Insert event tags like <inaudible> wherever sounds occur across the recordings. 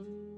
Mm-hmm.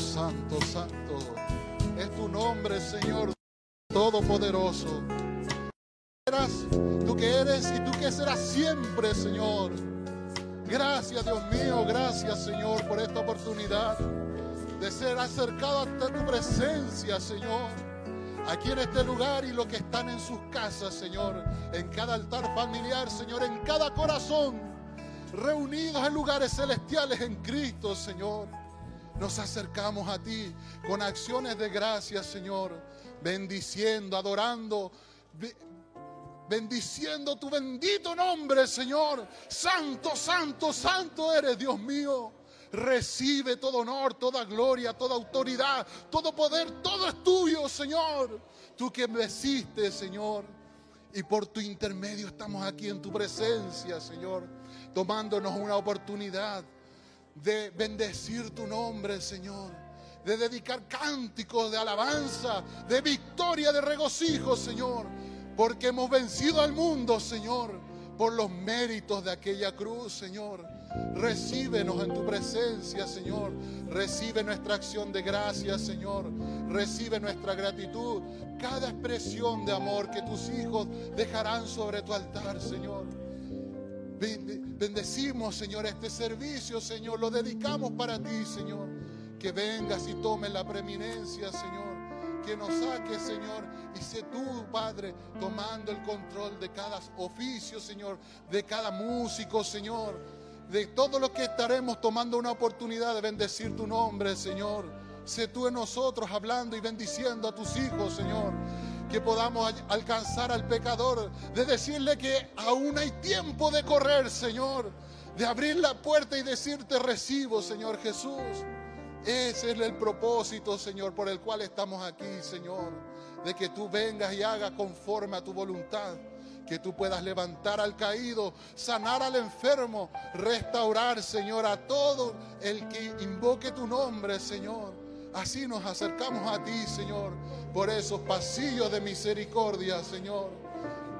Santo, santo. Es tu nombre, Señor, todopoderoso. Tú que eres y tú que serás siempre, Señor. Gracias, Dios mío, gracias, Señor, por esta oportunidad de ser acercado hasta tu presencia, Señor. Aquí en este lugar y los que están en sus casas, Señor, en cada altar familiar, Señor, en cada corazón, reunidos en lugares celestiales en Cristo, Señor. Nos acercamos a ti con acciones de gracia, Señor, bendiciendo, adorando, bendiciendo tu bendito nombre, Señor. Santo, santo, santo eres, Dios mío. Recibe todo honor, toda gloria, toda autoridad, todo poder, todo es tuyo, Señor. Tú que me hiciste, Señor. Y por tu intermedio estamos aquí en tu presencia, Señor, tomándonos una oportunidad de bendecir tu nombre, Señor. De dedicar cánticos de alabanza, de victoria, de regocijo, Señor. Porque hemos vencido al mundo, Señor, por los méritos de aquella cruz, Señor. Recíbenos en tu presencia, Señor. Recibe nuestra acción de gracias, Señor. Recibe nuestra gratitud. Cada expresión de amor que tus hijos dejarán sobre tu altar, Señor. Bendecimos, Señor, este servicio, Señor. Lo dedicamos para ti, Señor. Que vengas y tomes la preeminencia, Señor. Que nos saques, Señor. Y sé tú, Padre, tomando el control de cada oficio, Señor. De cada músico, Señor de todo lo que estaremos tomando una oportunidad de bendecir tu nombre, Señor. Sé tú en nosotros hablando y bendiciendo a tus hijos, Señor. Que podamos alcanzar al pecador, de decirle que aún hay tiempo de correr, Señor. De abrir la puerta y decirte recibo, Señor Jesús. Ese es el propósito, Señor, por el cual estamos aquí, Señor. De que tú vengas y hagas conforme a tu voluntad que tú puedas levantar al caído, sanar al enfermo, restaurar, Señor, a todo el que invoque tu nombre, Señor. Así nos acercamos a ti, Señor, por esos pasillos de misericordia, Señor.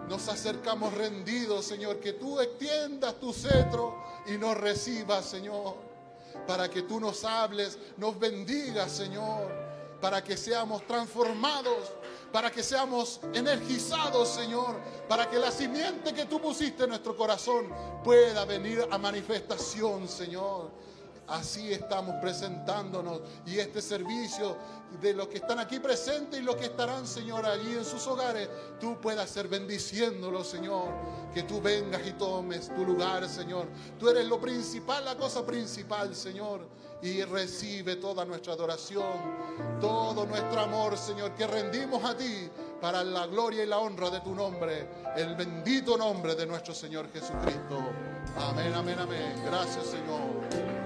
Nos acercamos rendidos, Señor, que tú extiendas tu cetro y nos recibas, Señor, para que tú nos hables, nos bendigas, Señor, para que seamos transformados para que seamos energizados, Señor, para que la simiente que tú pusiste en nuestro corazón pueda venir a manifestación, Señor. Así estamos presentándonos y este servicio de los que están aquí presentes y los que estarán, Señor, allí en sus hogares, tú puedas ser bendiciéndolos, Señor. Que tú vengas y tomes tu lugar, Señor. Tú eres lo principal, la cosa principal, Señor y recibe toda nuestra adoración, todo nuestro amor, Señor, que rendimos a ti para la gloria y la honra de tu nombre, el bendito nombre de nuestro Señor Jesucristo. Amén, amén, amén. Gracias, Señor.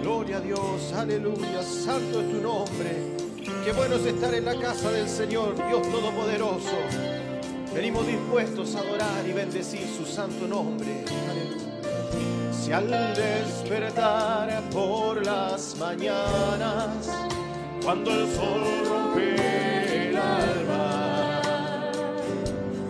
Gloria a Dios, aleluya, santo es tu nombre. Qué bueno es estar en la casa del Señor, Dios Todopoderoso. Venimos dispuestos a adorar y bendecir su santo nombre. Si al despertar por las mañanas, cuando el sol rompe alba,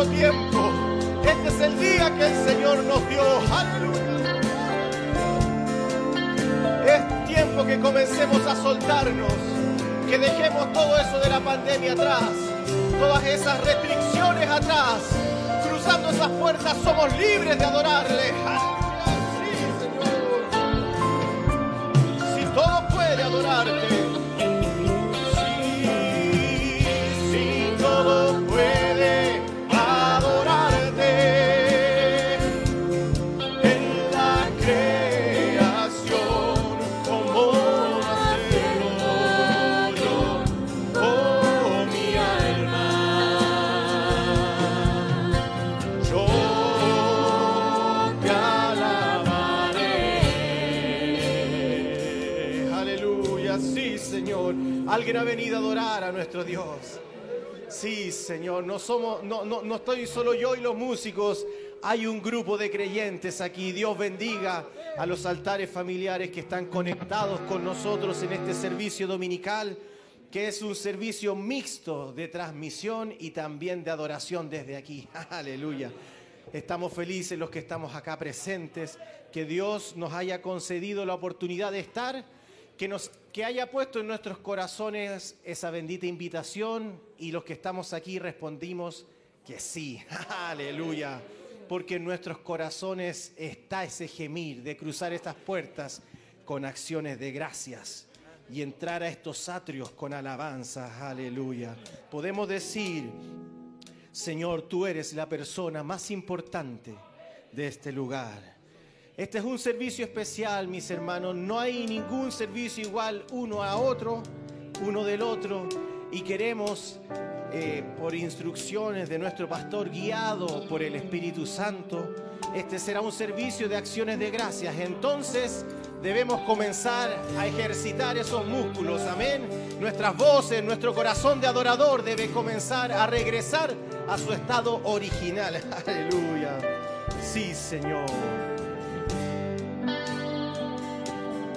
tiempo. Este es el día que el Señor nos dio. Aleluya. Es tiempo que comencemos a soltarnos, que dejemos todo eso de la pandemia atrás, todas esas restricciones atrás. Cruzando esas puertas somos libres de adorarle. Aleluya, sí, Señor. Si todo puede adorarte. Señor, no somos, no, no, no estoy solo yo y los músicos. Hay un grupo de creyentes aquí. Dios bendiga a los altares familiares que están conectados con nosotros en este servicio dominical, que es un servicio mixto de transmisión y también de adoración desde aquí. <laughs> Aleluya. Estamos felices los que estamos acá presentes, que Dios nos haya concedido la oportunidad de estar que, nos, que haya puesto en nuestros corazones esa bendita invitación y los que estamos aquí respondimos que sí, <laughs> aleluya, porque en nuestros corazones está ese gemir de cruzar estas puertas con acciones de gracias y entrar a estos atrios con alabanzas, aleluya. Podemos decir, Señor, tú eres la persona más importante de este lugar. Este es un servicio especial, mis hermanos. No hay ningún servicio igual uno a otro, uno del otro. Y queremos, eh, por instrucciones de nuestro pastor, guiado por el Espíritu Santo, este será un servicio de acciones de gracias. Entonces debemos comenzar a ejercitar esos músculos. Amén. Nuestras voces, nuestro corazón de adorador debe comenzar a regresar a su estado original. <laughs> Aleluya. Sí, Señor.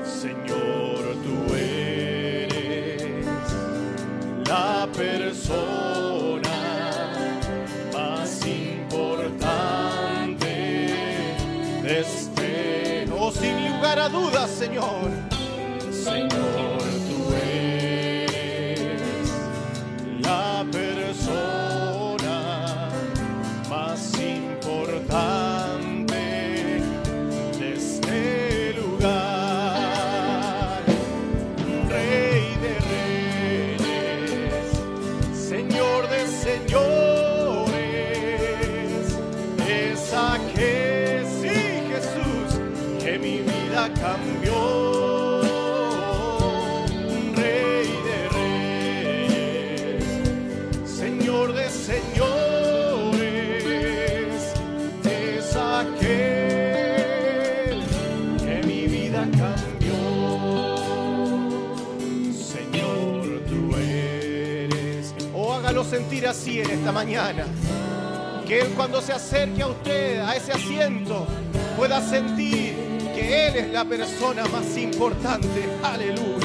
Señor, tú eres la persona más importante de este, oh, sin lugar a dudas, Señor. Señor, Así en esta mañana. Que Él cuando se acerque a usted, a ese asiento, pueda sentir que Él es la persona más importante. Aleluya.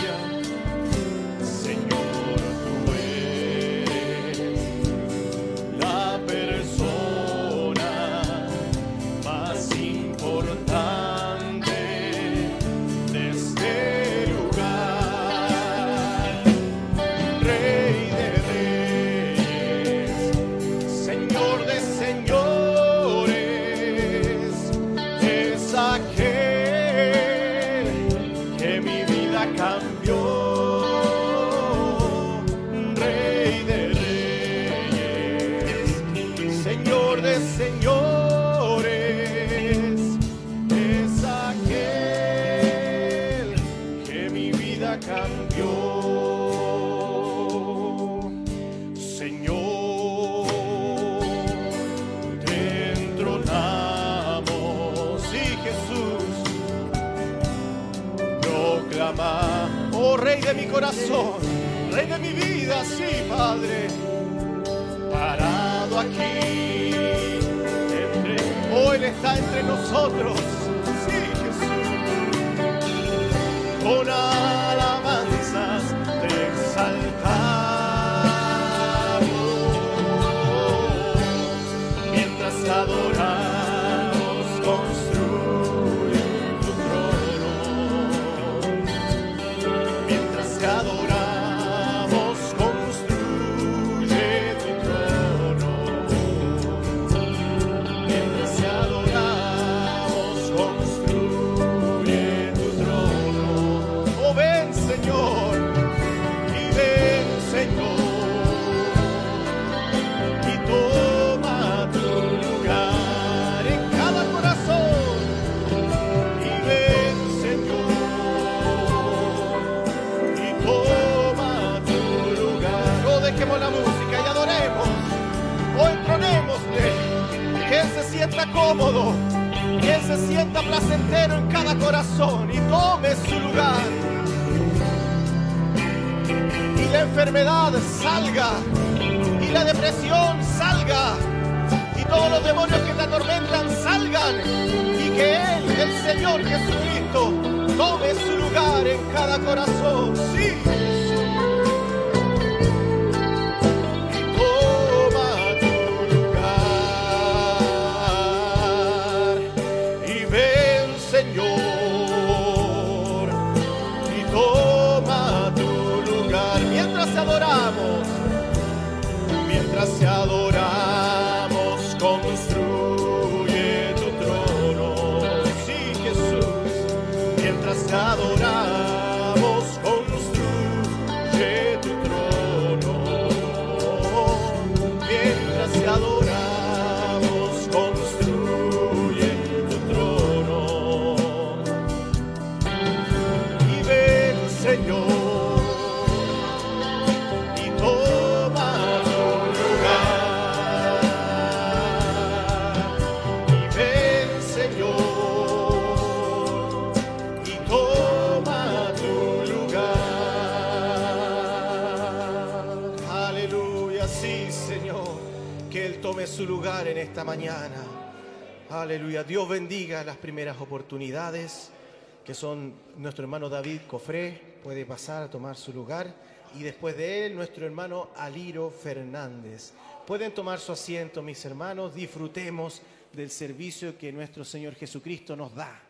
Que son nuestro hermano David Cofré, puede pasar a tomar su lugar, y después de él nuestro hermano Aliro Fernández. Pueden tomar su asiento, mis hermanos, disfrutemos del servicio que nuestro Señor Jesucristo nos da.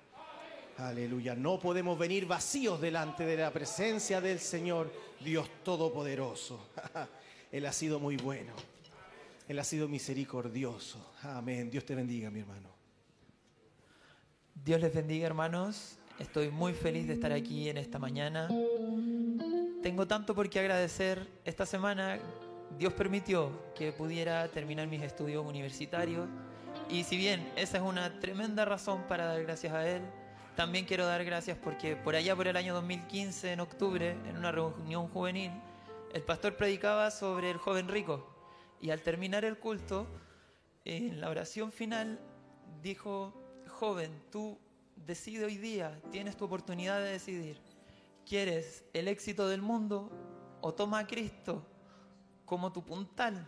Aleluya, no podemos venir vacíos delante de la presencia del Señor Dios Todopoderoso. <laughs> Él ha sido muy bueno, Él ha sido misericordioso. Amén, Dios te bendiga, mi hermano. Dios les bendiga hermanos, estoy muy feliz de estar aquí en esta mañana. Tengo tanto por qué agradecer. Esta semana Dios permitió que pudiera terminar mis estudios universitarios y si bien esa es una tremenda razón para dar gracias a Él, también quiero dar gracias porque por allá por el año 2015, en octubre, en una reunión juvenil, el pastor predicaba sobre el joven rico y al terminar el culto, en la oración final, dijo, joven, tú decide hoy día, tienes tu oportunidad de decidir. ¿Quieres el éxito del mundo o toma a Cristo como tu puntal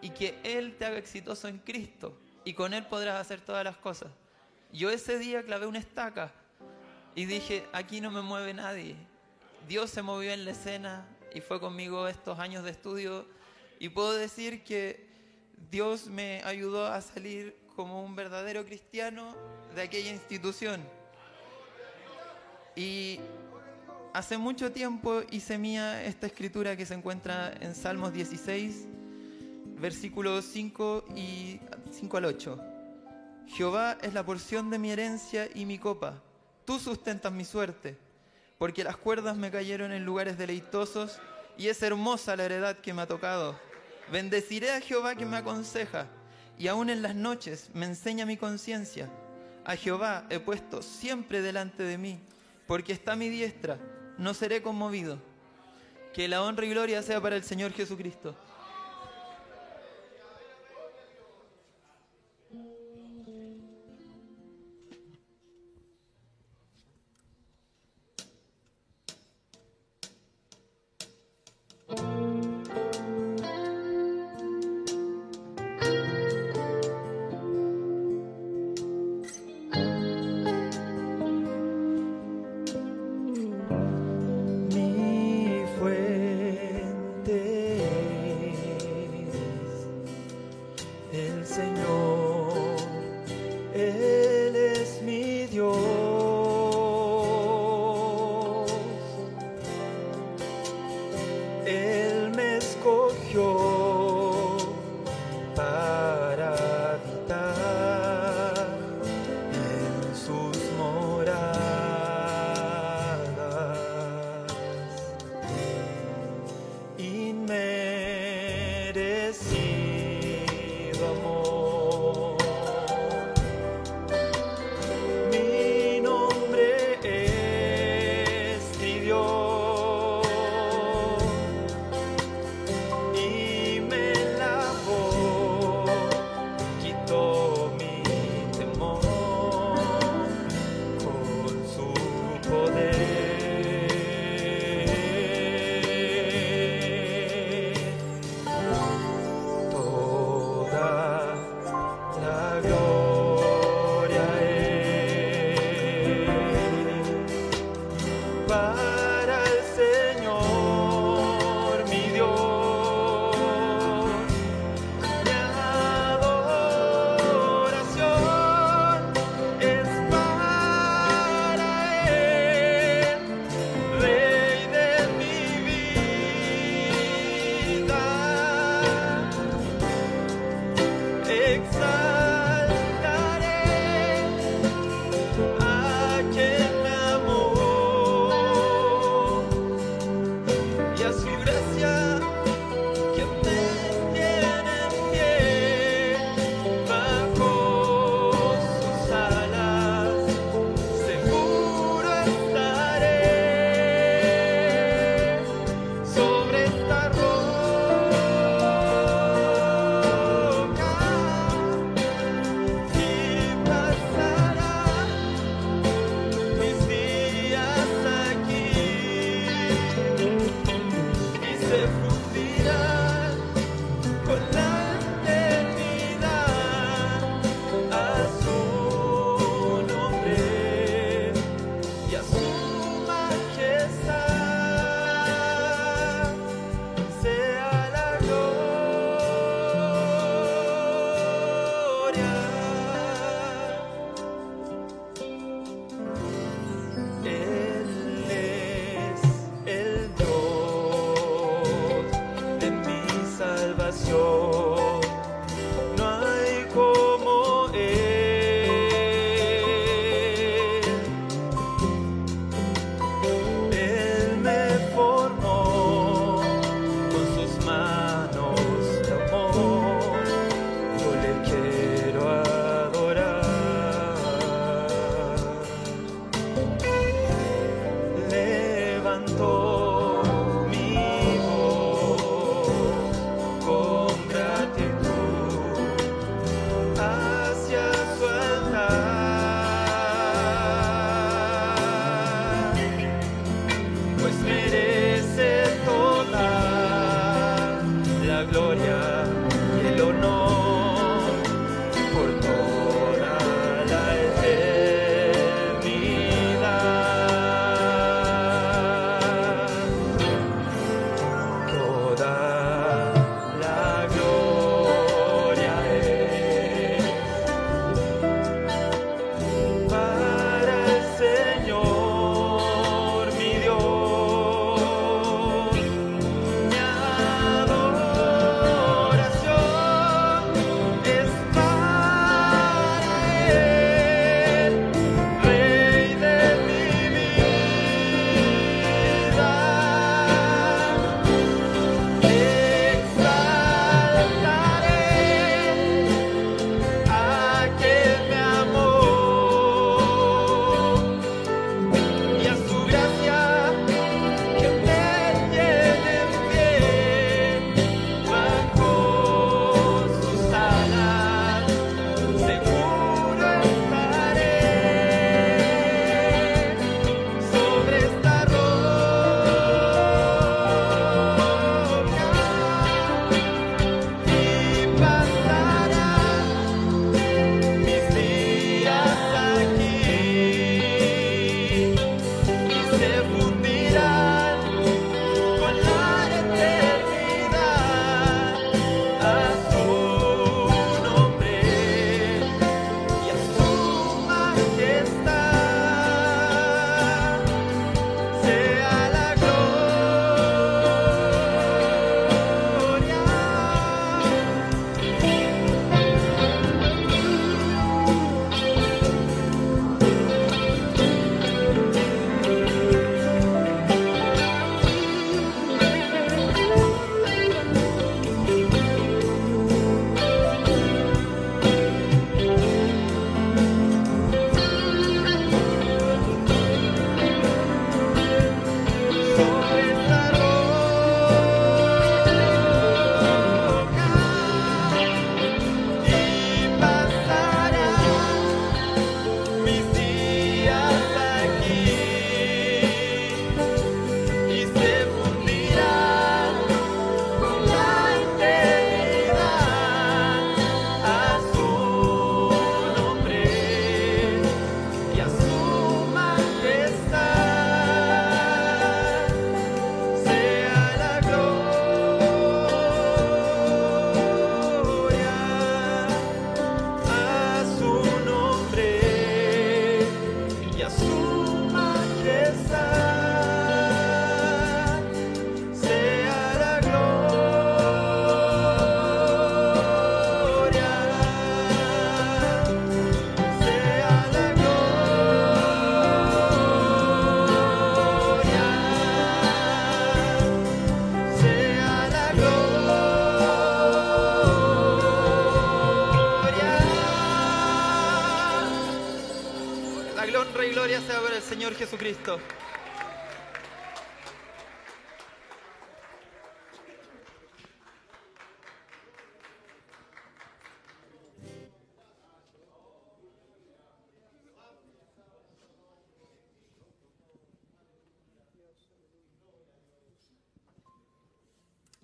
y que Él te haga exitoso en Cristo y con Él podrás hacer todas las cosas. Yo ese día clavé una estaca y dije, aquí no me mueve nadie. Dios se movió en la escena y fue conmigo estos años de estudio y puedo decir que Dios me ayudó a salir como un verdadero cristiano de aquella institución. Y hace mucho tiempo hice mía esta escritura que se encuentra en Salmos 16, versículos 5 y 5 al 8. Jehová es la porción de mi herencia y mi copa. Tú sustentas mi suerte, porque las cuerdas me cayeron en lugares deleitosos y es hermosa la heredad que me ha tocado. Bendeciré a Jehová que me aconseja y aún en las noches me enseña mi conciencia. A Jehová he puesto siempre delante de mí, porque está mi diestra, no seré conmovido. Que la honra y gloria sea para el Señor Jesucristo.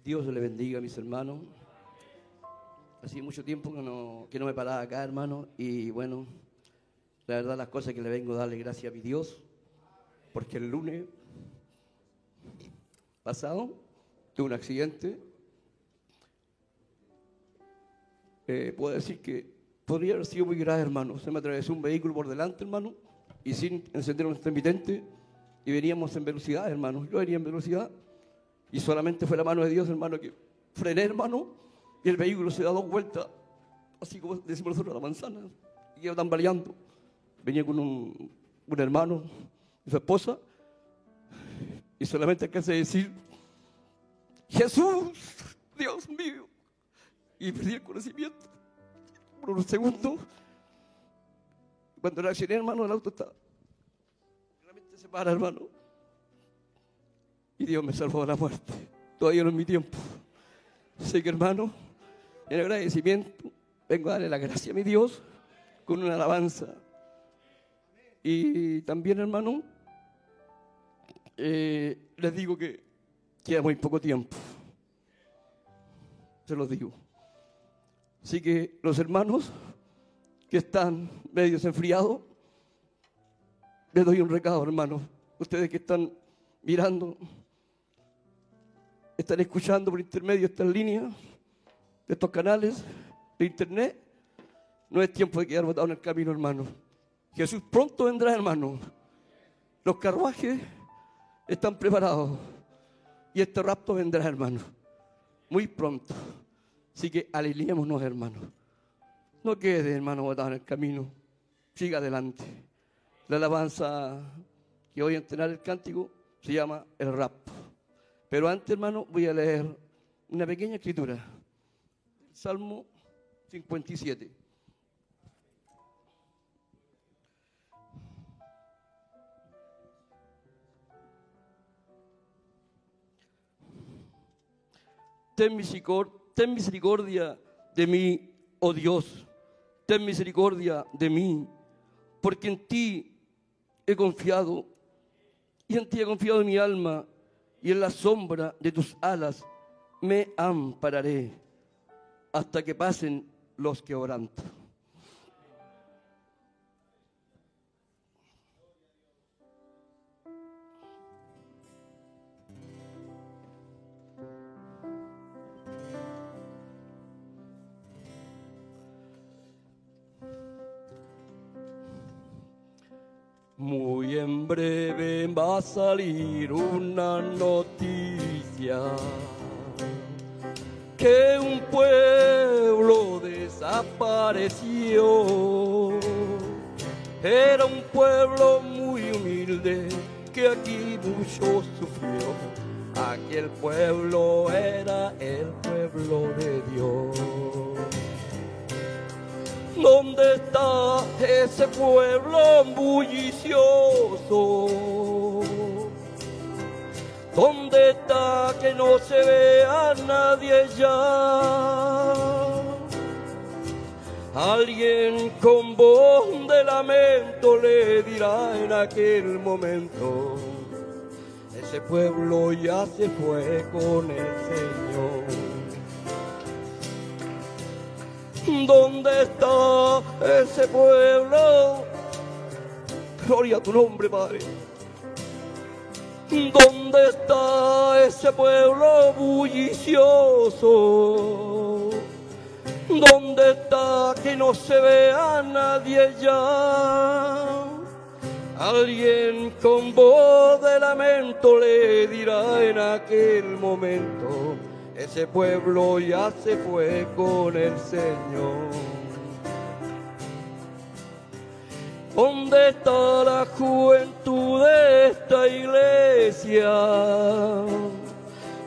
Dios le bendiga, mis hermanos. Hacía mucho tiempo que no, que no me paraba acá, hermano, y bueno, la verdad las cosas que le vengo a darle gracias a mi Dios, porque el lunes pasado tuve un accidente. Eh, puedo decir que podría haber sido muy grave, hermano. Se me atravesó un vehículo por delante, hermano, y sin encender un intermitente, y veníamos en velocidad, hermano. Yo venía en velocidad, y solamente fue la mano de Dios, hermano, que frené, hermano, y el vehículo se da dos vueltas, así como decimos nosotros, la manzana, y iba tambaleando. Venía con un, hermano y su esposa, y solamente alcancé a decir, Jesús, Dios mío, y perdí el conocimiento por unos segundos. Cuando reaccioné, hermano, el auto estaba realmente se para, hermano. Y Dios me salvó de la muerte. Todavía no es mi tiempo. Sé que, hermano, en agradecimiento, vengo a darle la gracia a mi Dios con una alabanza. Y también, hermano, eh, les digo que queda muy poco tiempo. Se los digo. Así que los hermanos que están medio enfriados, les doy un recado, hermano. Ustedes que están mirando, están escuchando por intermedio estas líneas, de estos canales de internet, no es tiempo de quedar botado en el camino, hermano. Jesús pronto vendrá, hermano. Los carruajes están preparados y este rapto vendrá, hermano. Muy pronto. Así que alineémonos, hermano. No quede, hermano, botado en el camino. Siga adelante. La alabanza que voy a entrenar el cántico se llama el rapto. Pero antes, hermano, voy a leer una pequeña escritura. Salmo 57. Ten misericordia, ten misericordia de mí, oh Dios. Ten misericordia de mí, porque en ti he confiado y en ti he confiado mi alma y en la sombra de tus alas me ampararé hasta que pasen los quebrantos. Muy en breve va a salir una noticia que un pueblo desapareció. Era un pueblo muy humilde que aquí mucho sufrió. Aquel pueblo era el pueblo de Dios. ¿Dónde está ese pueblo bullicioso? ¿Dónde está que no se vea nadie ya? Alguien con voz de lamento le dirá en aquel momento, ese pueblo ya se fue con el Señor. ¿Dónde está ese pueblo? Gloria a tu nombre, Padre. ¿Dónde está ese pueblo bullicioso? ¿Dónde está que no se vea nadie ya? Alguien con voz de lamento le dirá en aquel momento, ese pueblo ya se fue con el Señor. ¿Dónde está la juventud de esta iglesia?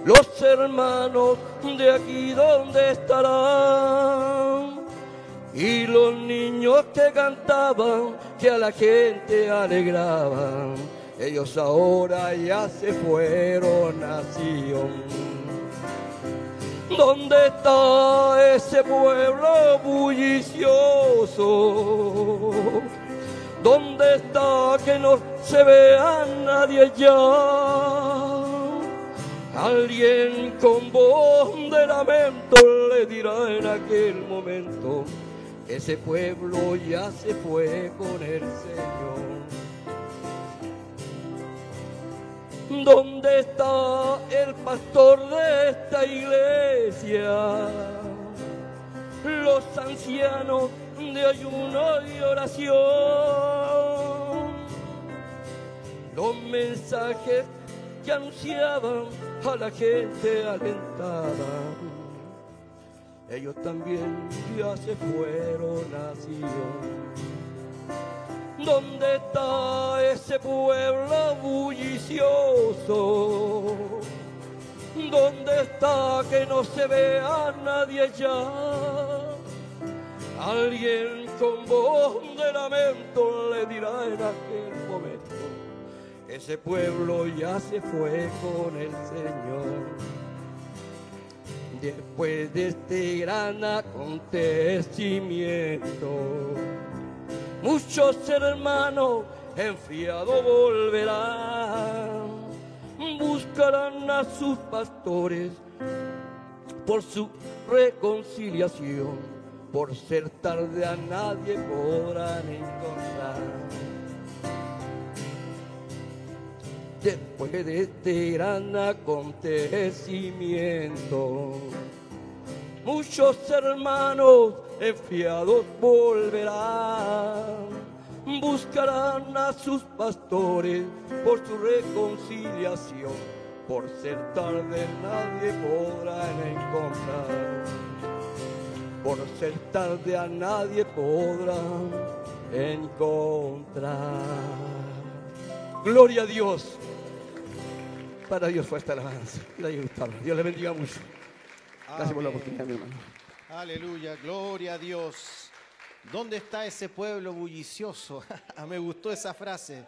Los hermanos de aquí, ¿dónde estarán? Y los niños que cantaban, que a la gente alegraban, ellos ahora ya se fueron a Sion. ¿Dónde está ese pueblo bullicioso? ¿Dónde está que no se vea nadie ya? Alguien con voz de lamento le dirá en aquel momento, ese pueblo ya se fue con el Señor. ¿Dónde está el pastor de esta iglesia? Los ancianos de ayuno y oración. Los mensajes que anunciaban a la gente alentada. Ellos también ya se fueron a Sion. ¿Dónde está ese pueblo bullicioso? ¿Dónde está que no se vea nadie ya? Alguien con voz de lamento le dirá en aquel momento, ese pueblo ya se fue con el Señor. Después de este gran acontecimiento, muchos hermanos enfriados volverán, buscarán a sus pastores por su reconciliación, por ser tarde a nadie podrán encontrar. Después de este gran acontecimiento, muchos hermanos enfiados volverán, buscarán a sus pastores por su reconciliación, por ser tarde nadie podrán encontrar, por ser tarde a nadie podrán encontrar. Gloria a Dios. Para Dios fue esta alabanza. Dios le bendiga mucho. Gracias por la oportunidad, mi hermano. Aleluya, gloria a Dios. ¿Dónde está ese pueblo bullicioso? <laughs> Me gustó esa frase.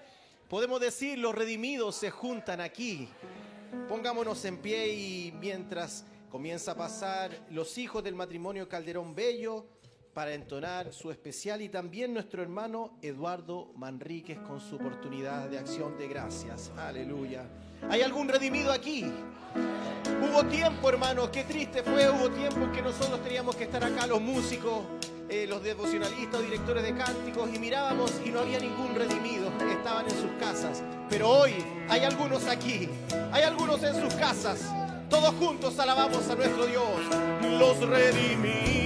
Podemos decir, los redimidos se juntan aquí. Pongámonos en pie y mientras comienza a pasar los hijos del matrimonio Calderón Bello para entonar su especial y también nuestro hermano Eduardo Manríquez con su oportunidad de acción de gracias. Aleluya. ¿Hay algún redimido aquí? Hubo tiempo, hermanos, qué triste fue, hubo tiempo que nosotros que estar acá, los músicos, eh, los devocionalistas, directores de cánticos, y mirábamos y no había ningún redimido, estaban en sus casas. Pero hoy hay algunos aquí, hay algunos en sus casas, todos juntos alabamos a nuestro Dios. Los redimidos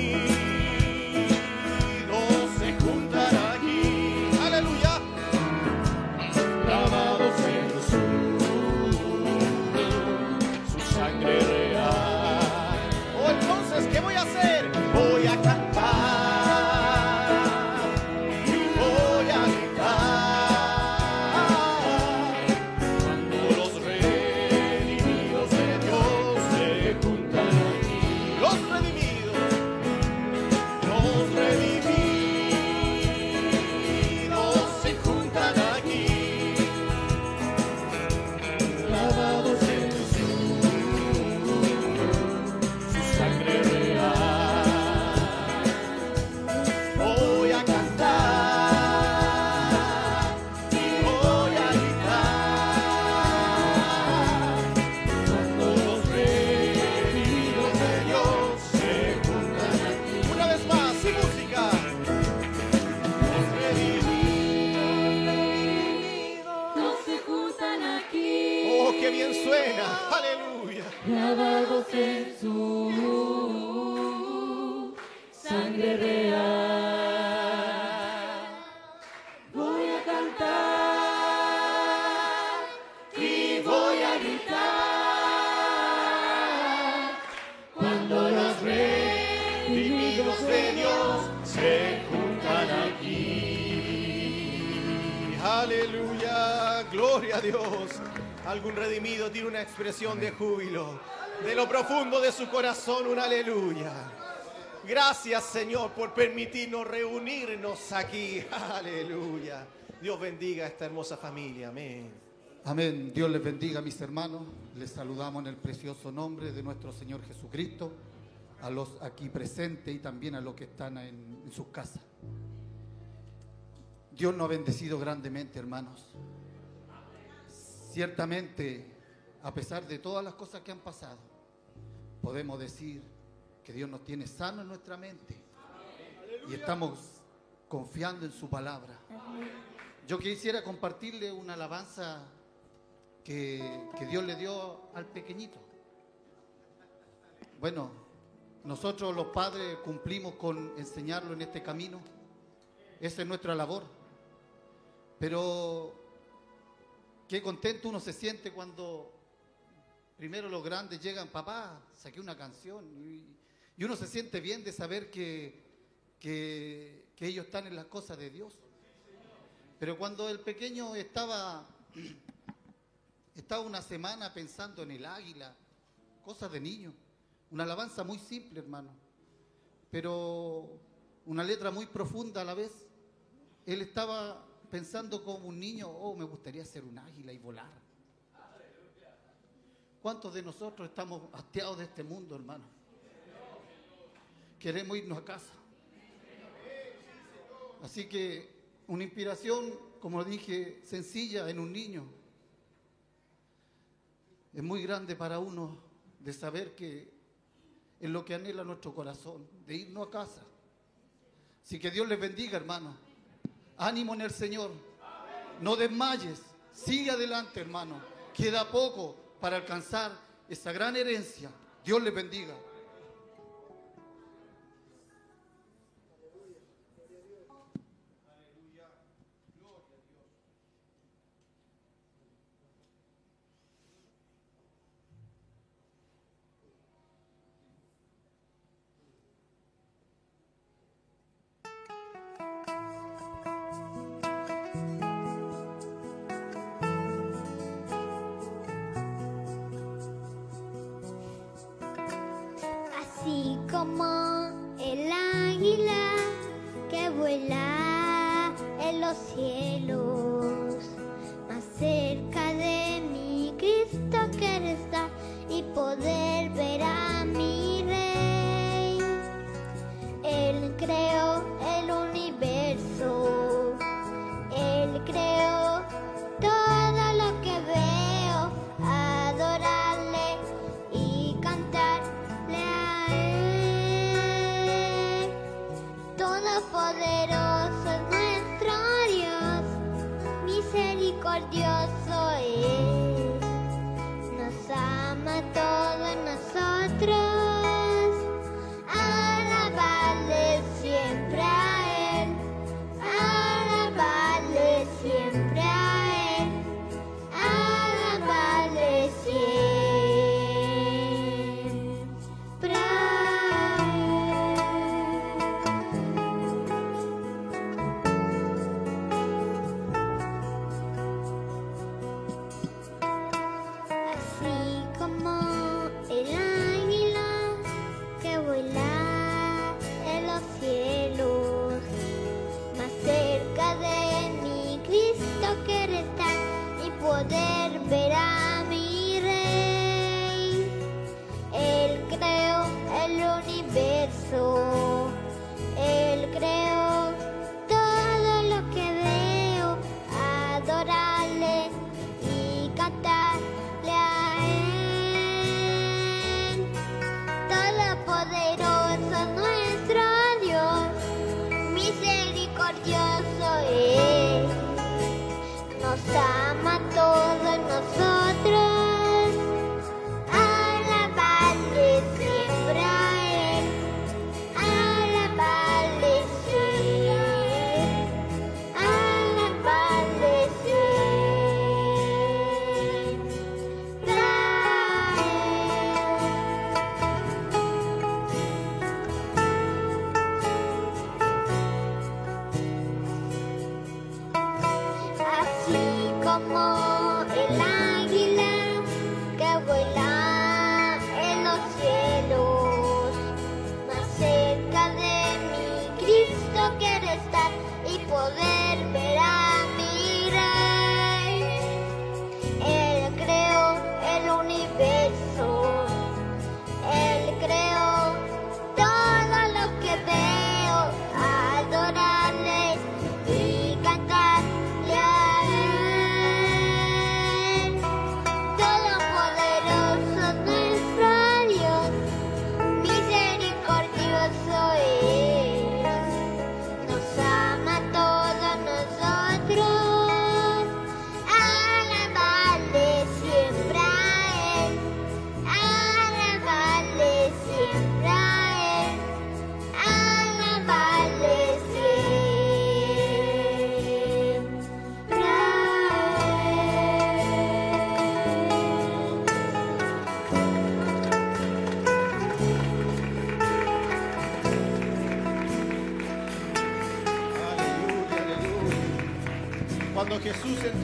expresión de júbilo. De lo profundo de su corazón, un aleluya. Gracias Señor por permitirnos reunirnos aquí. <laughs> Aleluya. Dios bendiga a esta hermosa familia. Amén. Amén. Dios les bendiga, mis hermanos. Les saludamos en el precioso nombre de nuestro Señor Jesucristo, a los aquí presentes y también a los que están en, en sus casas. Dios nos ha bendecido grandemente, hermanos. Ciertamente, a pesar de todas las cosas que han pasado, podemos decir que Dios nos tiene sano en nuestra mente y estamos confiando en su palabra. Yo quisiera compartirle una alabanza que, que Dios le dio al pequeñito. Bueno, nosotros los padres cumplimos con enseñarlo en este camino. Esa es nuestra labor. Pero qué contento uno se siente cuando primero los grandes llegan, papá, saqué una canción. Y, uno se siente bien de saber que, que, que ellos están en las cosas de Dios. Pero cuando el pequeño estaba, estaba una semana pensando en el águila, cosas de niño, una alabanza muy simple, hermano, pero una letra muy profunda a la vez. Él estaba pensando como un niño, oh, me gustaría ser un águila y volar. ¿Cuántos de nosotros estamos hastiados de este mundo, hermano? Queremos irnos a casa. Así que una inspiración, como dije, sencilla en un niño. Es muy grande para uno de saber que es lo que anhela nuestro corazón, de irnos a casa. Así que Dios les bendiga, hermano. Ánimo en el Señor. No desmayes. Sigue adelante, hermano. Queda poco para alcanzar esa gran herencia. Dios les bendiga. Así como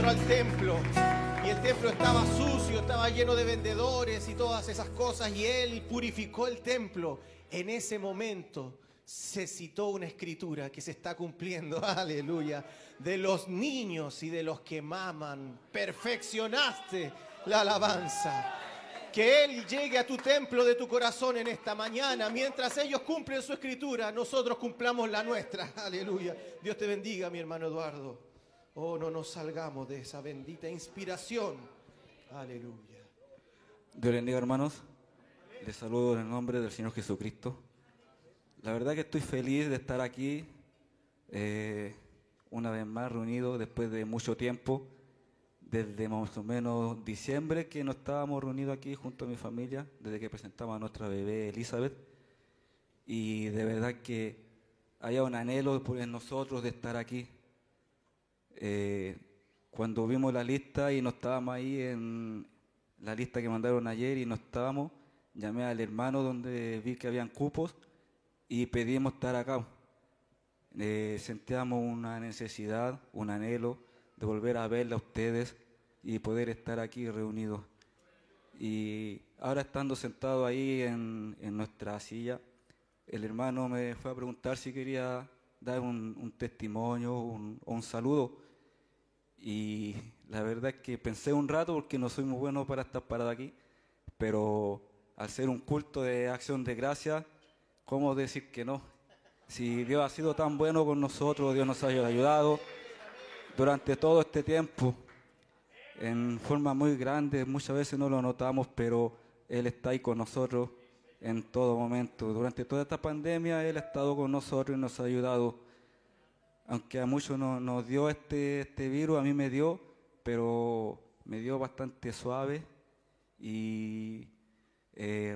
entró al templo y el templo estaba sucio, estaba lleno de vendedores y todas esas cosas y él purificó el templo, en ese momento se citó una escritura que se está cumpliendo, <laughs> aleluya, de los niños y de los que maman. Perfeccionaste la alabanza. Que Él llegue a tu templo de tu corazón en esta mañana. Mientras ellos cumplen su escritura, nosotros cumplamos la nuestra. <laughs> Aleluya. Dios te bendiga, mi hermano Eduardo. Oh, no nos salgamos de esa bendita inspiración. Aleluya. Dios bendiga, hermanos. Les saludo en el nombre del Señor Jesucristo. La verdad que estoy feliz de estar aquí eh, una vez más reunido después de mucho tiempo, desde más o menos diciembre que no estábamos reunidos aquí junto a mi familia, desde que presentamos a nuestra bebé Elizabeth. Y de verdad que había un anhelo por en nosotros de estar aquí. Eh, cuando vimos la lista y no estábamos ahí en la lista que mandaron ayer y no estábamos, llamé al hermano donde vi que habían cupos y pedimos estar acá. Eh, sentíamos una necesidad, un anhelo de volver a verla a ustedes y poder estar aquí reunidos. Y ahora estando sentado ahí en, en nuestra silla, el hermano me fue a preguntar si quería dar un, testimonio o un saludo. Y la verdad es que pensé un rato porque no soy muy bueno para estar parado aquí, pero al ser un culto de acción de gracia, ¿cómo decir que no? Si Dios ha sido tan bueno con nosotros, Dios nos ha ayudado durante todo este tiempo, en forma muy grande, muchas veces no lo notamos, pero Él está ahí con nosotros en todo momento. Durante toda esta pandemia Él ha estado con nosotros y nos ha ayudado aunque a muchos no- nos dio este, este virus, a mí me dio, pero me dio bastante suave y eh,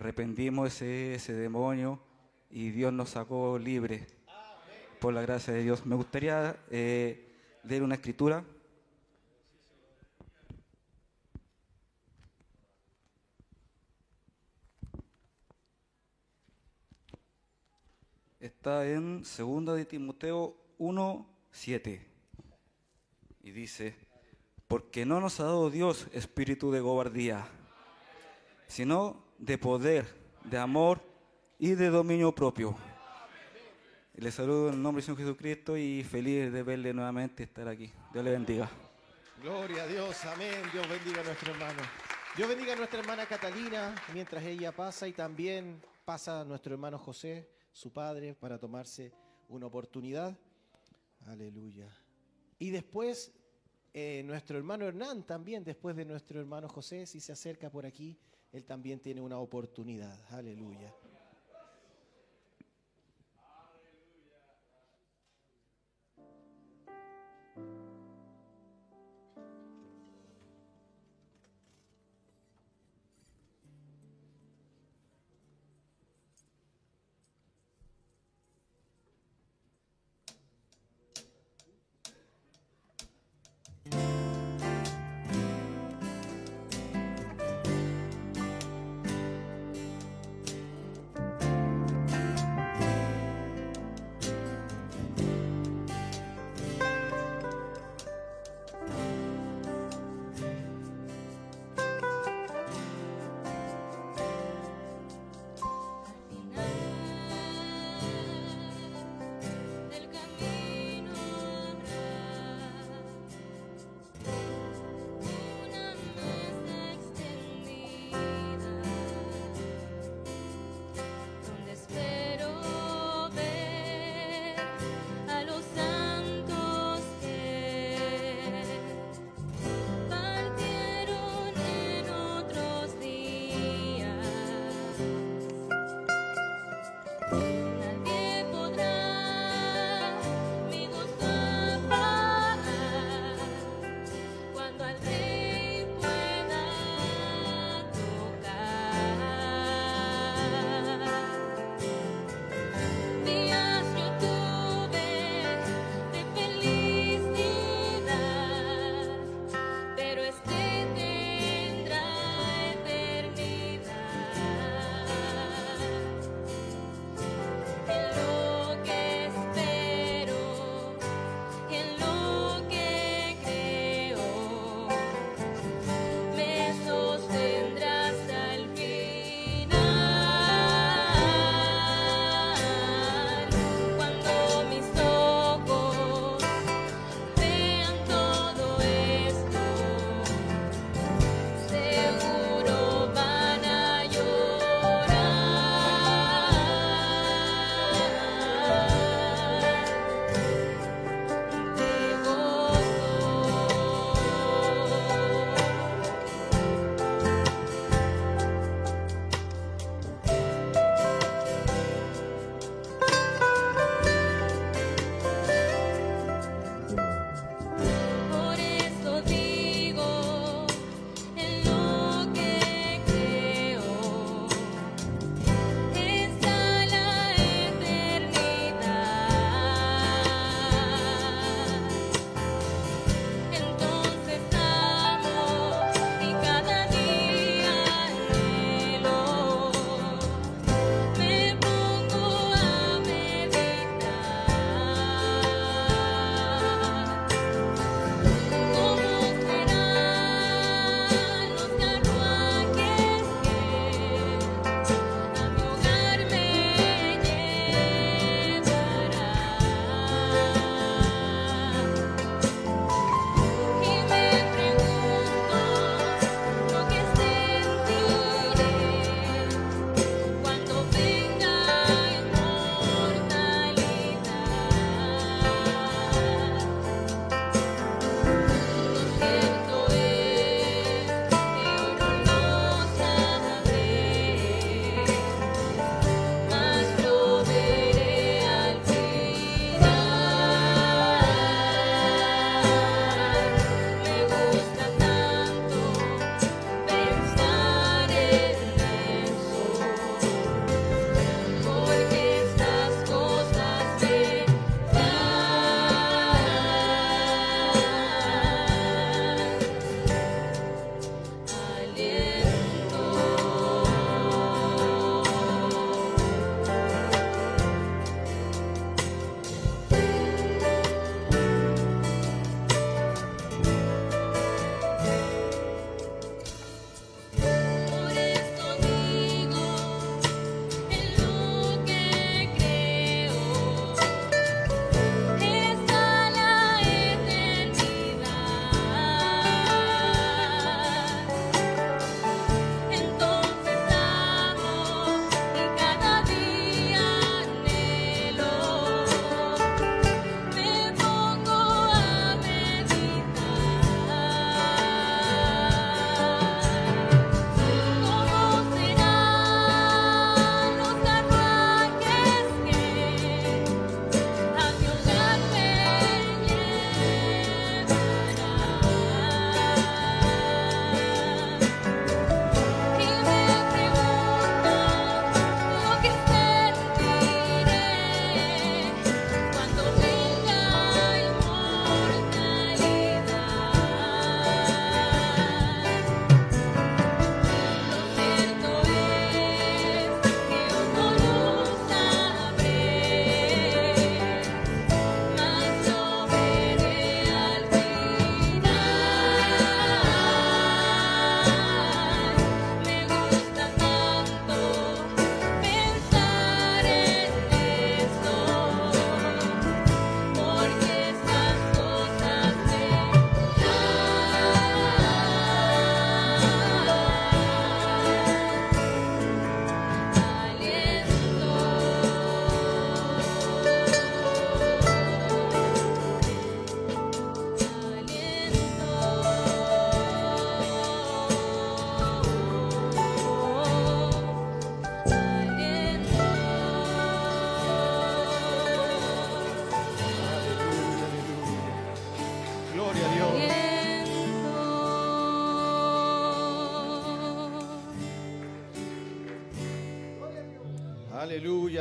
ese, ese demonio y Dios nos sacó libre por la gracia de Dios. Me gustaría eh, leer una escritura. Está en 2 de Timoteo 1, 7. Y dice, porque no nos ha dado Dios espíritu de cobardía, sino de poder, de amor y de dominio propio. Les saludo en el nombre del Señor Jesucristo y feliz de verle nuevamente estar aquí. Dios le bendiga. Gloria a Dios, amén. Dios bendiga a nuestro hermano. Dios bendiga a nuestra hermana Catalina mientras ella pasa y también pasa a nuestro hermano José, su padre, para tomarse una oportunidad. Aleluya. Y después eh, nuestro hermano Hernán también, después de nuestro hermano José, si se acerca por aquí, él también tiene una oportunidad. Aleluya.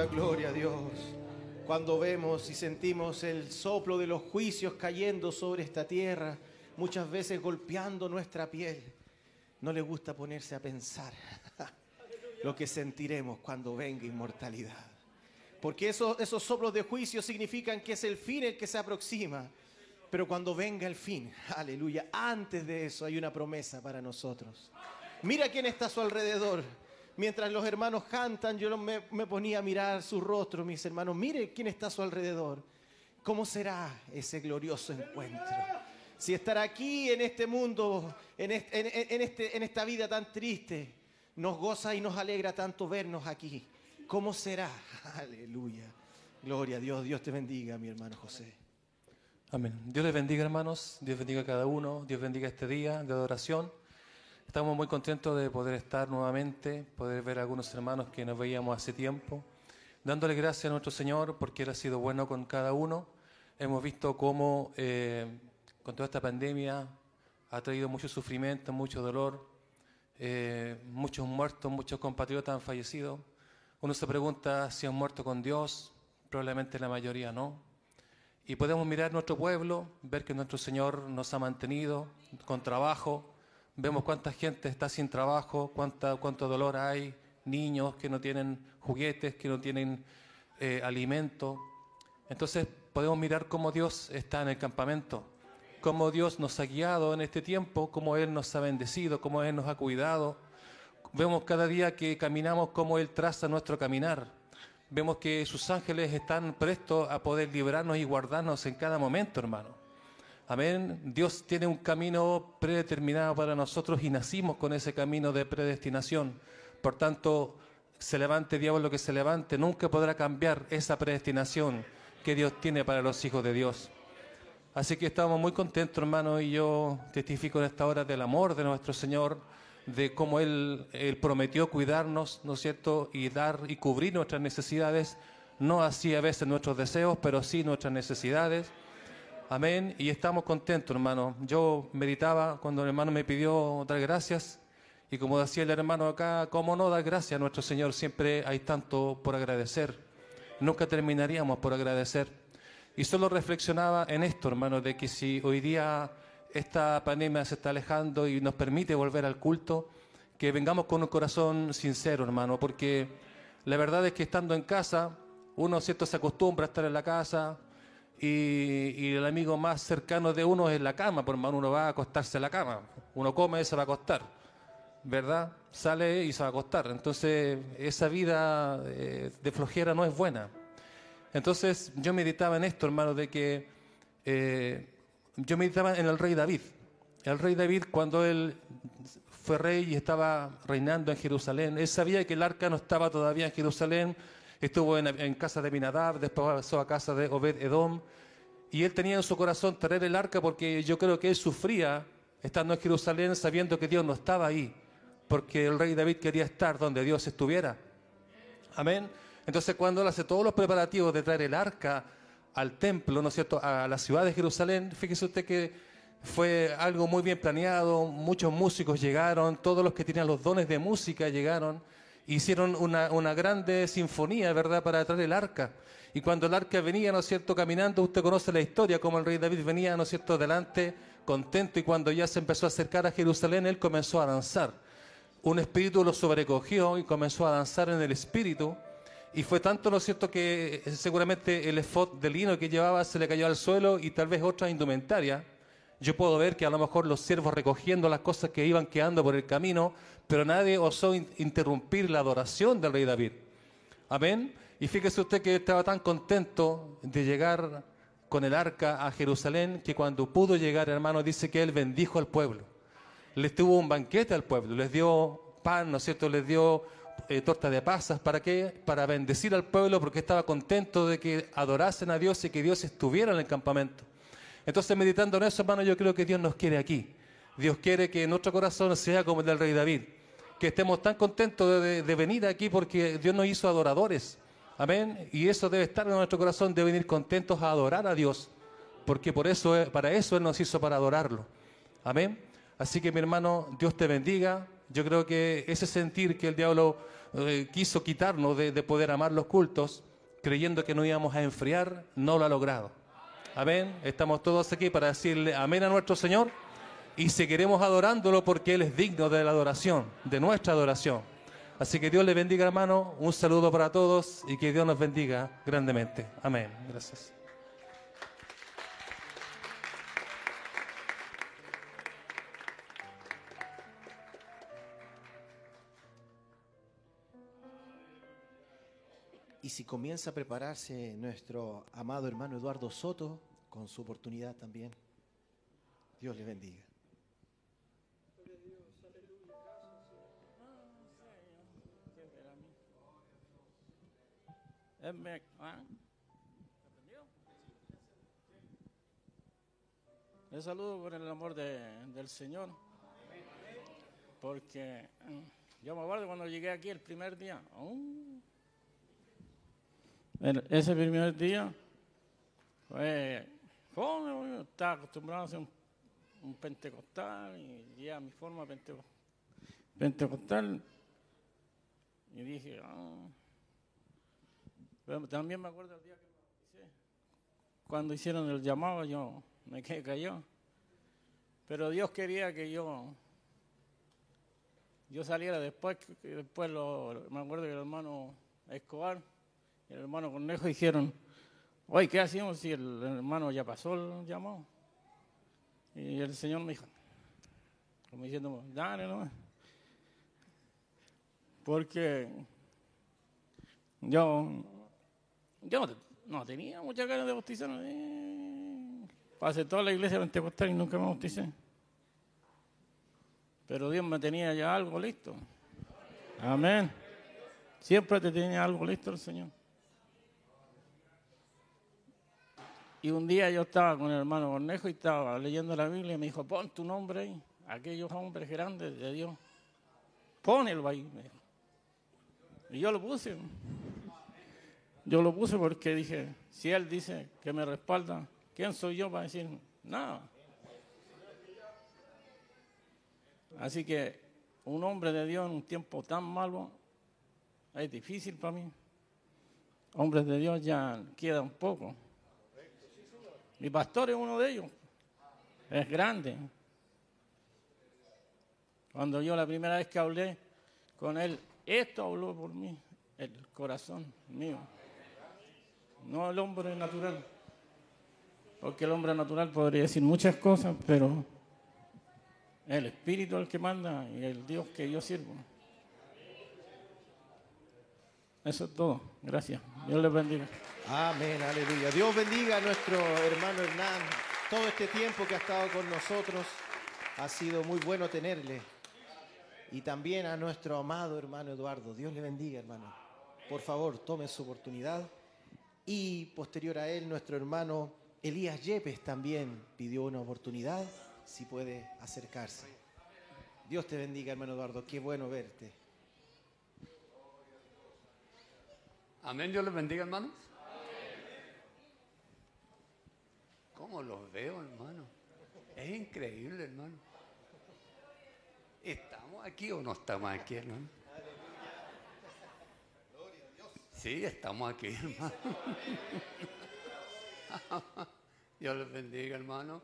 Gloria a Dios. Cuando vemos y sentimos el soplo de los juicios cayendo sobre esta tierra, muchas veces golpeando nuestra piel, no le gusta ponerse a pensar <laughs> lo que sentiremos cuando venga inmortalidad. Porque esos, esos soplos de juicio significan que es el fin el que se aproxima. Pero cuando venga el fin, aleluya, antes de eso hay una promesa para nosotros. Mira quién está a su alrededor. Mientras los hermanos cantan, yo me, me ponía a mirar su rostro, mis hermanos. Mire quién está a su alrededor. ¿Cómo será ese glorioso encuentro? Si estar aquí en este mundo, en este, en esta vida tan triste, nos goza y nos alegra tanto vernos aquí. ¿Cómo será? <laughs> Aleluya. Gloria a Dios. Dios te bendiga, mi hermano José. Amén. Dios les bendiga, hermanos. Dios bendiga a cada uno. Dios bendiga este día de adoración. Estamos muy contentos de poder estar nuevamente, poder ver a algunos hermanos que nos veíamos hace tiempo, dándole gracias a nuestro Señor porque Él ha sido bueno con cada uno. Hemos visto cómo eh, con toda esta pandemia ha traído mucho sufrimiento, mucho dolor, eh, muchos muertos, muchos compatriotas han fallecido. Uno se pregunta si han muerto con Dios, probablemente la mayoría no. Y podemos mirar nuestro pueblo, ver que nuestro Señor nos ha mantenido con trabajo. Vemos cuánta gente está sin trabajo, cuánta, cuánto dolor hay, niños que no tienen juguetes, que no tienen eh, alimento. Entonces podemos mirar cómo Dios está en el campamento, cómo Dios nos ha guiado en este tiempo, cómo Él nos ha bendecido, cómo Él nos ha cuidado. Vemos cada día que caminamos cómo Él traza nuestro caminar. Vemos que sus ángeles están prestos a poder librarnos y guardarnos en cada momento, hermano. Amén. Dios tiene un camino predeterminado para nosotros y nacimos con ese camino de predestinación. Por tanto, se levante diablo lo que se levante, nunca podrá cambiar esa predestinación que Dios tiene para los hijos de Dios. Así que estamos muy contentos, hermano, y yo testifico en esta hora del amor de nuestro Señor, de cómo Él, Él prometió cuidarnos, ¿no es cierto?, y dar y cubrir nuestras necesidades, no así a veces nuestros deseos, pero sí nuestras necesidades. Amén. Y estamos contentos, hermano. Yo meditaba cuando el hermano me pidió dar gracias. Y como decía el hermano acá, ¿cómo no dar gracias a nuestro Señor? Siempre hay tanto por agradecer. Nunca terminaríamos por agradecer. Y solo reflexionaba en esto, hermano, de que si hoy día esta pandemia se está alejando y nos permite volver al culto, que vengamos con un corazón sincero, hermano, porque la verdad es que estando en casa, uno cierto se acostumbra a estar en la casa y, y el amigo más cercano de uno es la cama, por hermano, uno va a acostarse en la cama, uno come y se va a acostar, ¿verdad? Sale y se va a acostar, entonces esa vida eh, de flojera no es buena. Entonces yo meditaba en esto, hermano, de que eh, yo meditaba en el rey David. El rey David, cuando él fue rey y estaba reinando en Jerusalén, él sabía que el arca no estaba todavía en Jerusalén, estuvo en, casa de Binadab, después pasó a casa de Obed Edom, y él tenía en su corazón traer el arca porque yo creo que él sufría estando en Jerusalén sabiendo que Dios no estaba ahí, porque el rey David quería estar donde Dios estuviera. Amén. Entonces cuando él hace todos los preparativos de traer el arca al templo, ¿no es cierto?, a la ciudad de Jerusalén, fíjese usted que fue algo muy bien planeado, muchos músicos llegaron, todos los que tenían los dones de música llegaron, hicieron una, una grande sinfonía, ¿verdad?, para traer el arca. Y cuando el arca venía, ¿no cierto?, caminando, usted conoce la historia, como el rey David venía, ¿no cierto?, delante, contento, y cuando ya se empezó a acercar a Jerusalén, él comenzó a danzar. Un espíritu lo sobrecogió y comenzó a danzar en el espíritu. Y fue tanto, ¿no cierto?, que eh, seguramente el efod de lino que llevaba se le cayó al suelo y tal vez otra indumentaria. Yo puedo ver que a lo mejor los siervos recogiendo las cosas que iban quedando por el camino, pero nadie osó in- interrumpir la adoración del rey David. Amén. Y fíjese usted que estaba tan contento de llegar con el arca a Jerusalén que cuando pudo llegar, hermano, dice que él bendijo al pueblo. Les tuvo un banquete al pueblo, les dio pan, ¿no es cierto? Les dio eh, torta de pasas. ¿Para qué? Para bendecir al pueblo porque estaba contento de que adorasen a Dios y que Dios estuviera en el campamento. Entonces, meditando en eso, hermano, yo creo que Dios nos quiere aquí. Dios quiere que nuestro corazón sea como el del rey David. Que estemos tan contentos de, venir aquí porque Dios nos hizo adoradores. Amén. Y eso debe estar en nuestro corazón, de venir contentos a adorar a Dios. Porque por eso, para eso Él nos hizo para adorarlo. Amén. Así que mi hermano, Dios te bendiga. Yo creo que ese sentir que el diablo eh, quiso quitarnos de poder amar los cultos, creyendo que no íbamos a enfriar, no lo ha logrado. Amén. Estamos todos aquí para decirle amén a nuestro Señor y seguiremos adorándolo porque Él es digno de la adoración, de nuestra adoración. Así que Dios le bendiga, hermano. Un saludo para todos y que Dios nos bendiga grandemente. Amén. Gracias. Y si comienza a prepararse nuestro amado hermano Eduardo Soto con su oportunidad también, Dios le bendiga. Ah. Les saludo por el amor de- del Señor. Porque mm, yo me acuerdo cuando llegué aquí el primer día. Ese primer día fome, yo estaba acostumbrado a ser un, pentecostal y ya mi forma penteco- pentecostal. Y dije, ah, también me acuerdo el día que. Cuando hicieron el llamado, yo me quedé callado. Pero Dios quería que yo yo saliera después. Después lo, me acuerdo que el hermano Escobar el hermano Cornejo dijeron, oye, ¿qué hacemos si el, hermano ya pasó el llamado? Y el Señor me dijo, como diciendo, dale nomás. Porque yo yo no, tenía muchas ganas de bautizarme. Pasé toda la iglesia pentecostal y nunca me bauticé. Pero Dios me tenía ya algo listo. Amén. Siempre te tenía algo listo el Señor. Y un día yo estaba con el hermano Cornejo y estaba leyendo la Biblia y me dijo, pon tu nombre ahí, aquellos hombres grandes de Dios. Pónelo ahí. Y yo lo puse. Yo lo puse porque dije, si él dice que me respalda, ¿quién soy yo para decir nada? Así que un hombre de Dios en un tiempo tan malo es difícil para mí. Hombres de Dios ya queda un poco. Mi pastor es uno de ellos. Es grande. Cuando yo la primera vez que hablé con él, esto habló por mí, el corazón mío. No el hombre natural. Porque el hombre natural podría decir muchas cosas, pero el Espíritu es el que manda y el Dios que yo sirvo. Eso es todo. Gracias. Dios les bendiga. Amén, aleluya. Dios bendiga a nuestro hermano Hernán. Todo este tiempo que ha estado con nosotros ha sido muy bueno tenerle. Y también a nuestro amado hermano Eduardo. Dios le bendiga, hermano. Por favor, tome su oportunidad. Y posterior a él, nuestro hermano Elías Yepes también pidió una oportunidad, si puede acercarse. Dios te bendiga, hermano Eduardo. Qué bueno verte. Amén, Dios les bendiga, hermanos. ¿Cómo los veo, hermano? Es increíble, hermano. ¿Estamos aquí o no estamos aquí, hermano? Sí, estamos aquí, hermano. <laughs> Dios les bendiga, hermano.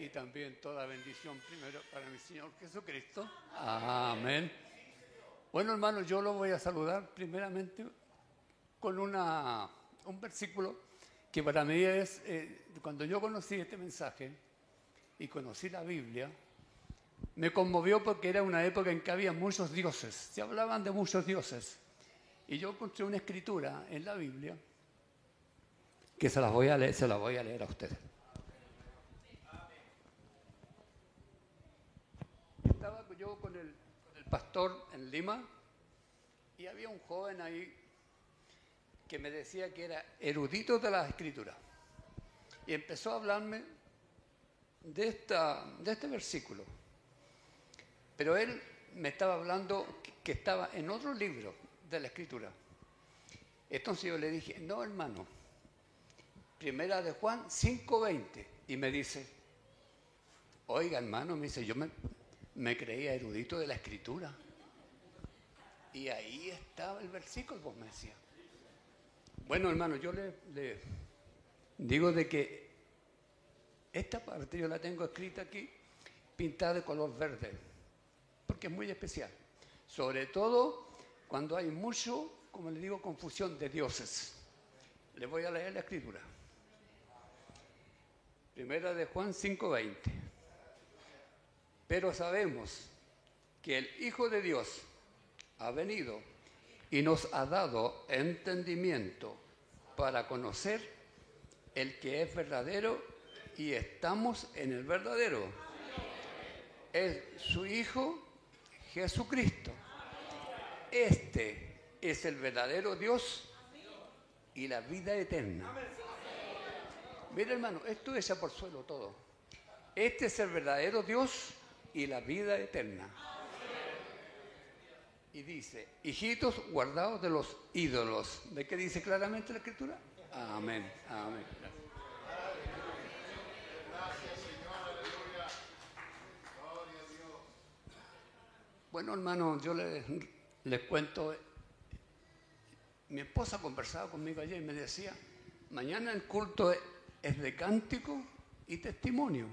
Y también toda bendición primero para mi Señor Jesucristo. Amén. Bueno, hermano, yo lo voy a saludar primeramente con una, un versículo que para mí es, eh, cuando yo conocí este mensaje y conocí la Biblia, me conmovió porque era una época en que había muchos dioses, se hablaban de muchos dioses. Y yo encontré una escritura en la Biblia que se las voy a leer, se las voy a leer a ustedes. Estaba yo con el, con el pastor en Lima y había un joven ahí que me decía que era erudito de las escrituras. Y empezó a hablarme de, esta, de este versículo. Pero él me estaba hablando que, estaba en otro libro de la escritura. Entonces yo le dije, no hermano, primera de Juan 5.20. Y me dice, oiga hermano, me dice, yo me, me creía erudito de la escritura. Y ahí estaba el versículo, vos me decías. Bueno, hermano, yo le, digo de que esta parte yo la tengo escrita aquí, pintada de color verde, porque es muy especial. Sobre todo cuando hay mucho, como le digo, confusión de dioses. Le voy a leer la escritura. Primera de Juan 5:20. Pero sabemos que el Hijo de Dios ha venido y nos ha dado entendimiento para conocer el que es verdadero y estamos en el verdadero. Es su Hijo Jesucristo. Este es el verdadero Dios y la vida eterna. Mira hermano, esto es por suelo todo. Este es el verdadero Dios y la vida eterna. Y dice, hijitos guardados de los ídolos. ¿De qué dice claramente la escritura? Amén, amén. Bueno, hermano, yo les, les cuento, mi esposa conversaba conmigo ayer y me decía, mañana el culto es, es de cántico y testimonio.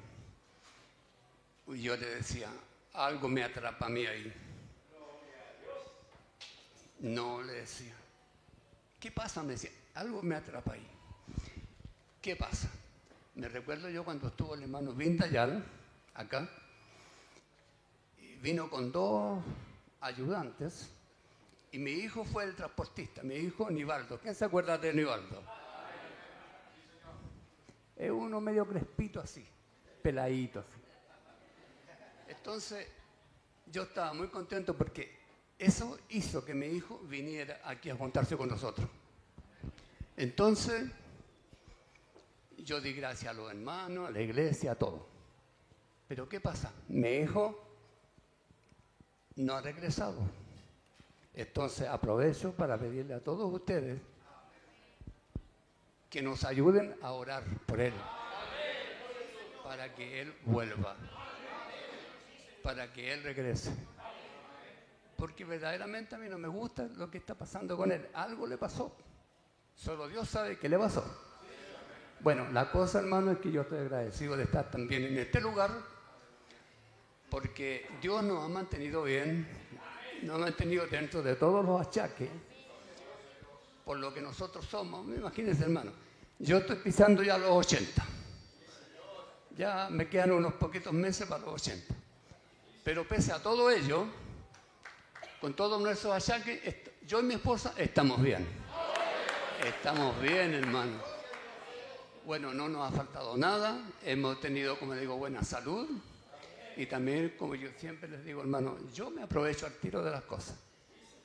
Y yo le decía, algo me atrapa a mí ahí. No, le decía. ¿Qué pasa? Me decía, algo me atrapa ahí. ¿Qué pasa? Me recuerdo yo cuando estuvo el hermano Vindayal, acá, vino con dos ayudantes, y mi hijo fue el transportista, mi hijo Nivaldo. ¿Quién se acuerda de Nivaldo? Es uno medio crespito así, peladito así. Entonces, yo estaba muy contento porque eso hizo que mi hijo viniera aquí a juntarse con nosotros. Entonces, yo di gracias a los hermanos, a la iglesia, a todo. Pero ¿qué pasa? Mi hijo no ha regresado. Entonces aprovecho para pedirle a todos ustedes que nos ayuden a orar por él. Para que él vuelva. Para que él regrese. Porque verdaderamente a mí no me gusta lo que está pasando con él. Algo le pasó. Solo Dios sabe qué le pasó. Bueno, la cosa, hermano, es que yo estoy agradecido de estar también en este lugar, porque Dios nos ha mantenido bien, nos ha mantenido dentro de todos los achaques, por lo que nosotros somos. Imagínense, hermano, yo estoy pisando ya los 80. Ya me quedan unos poquitos meses para los 80. Pero pese a todo ello, con todos nuestros achaques, yo y mi esposa estamos bien. Estamos bien, hermano. Bueno, no nos ha faltado nada. Hemos tenido, como digo, buena salud. Y también, como yo siempre les digo, hermano, yo me aprovecho al tiro de las cosas.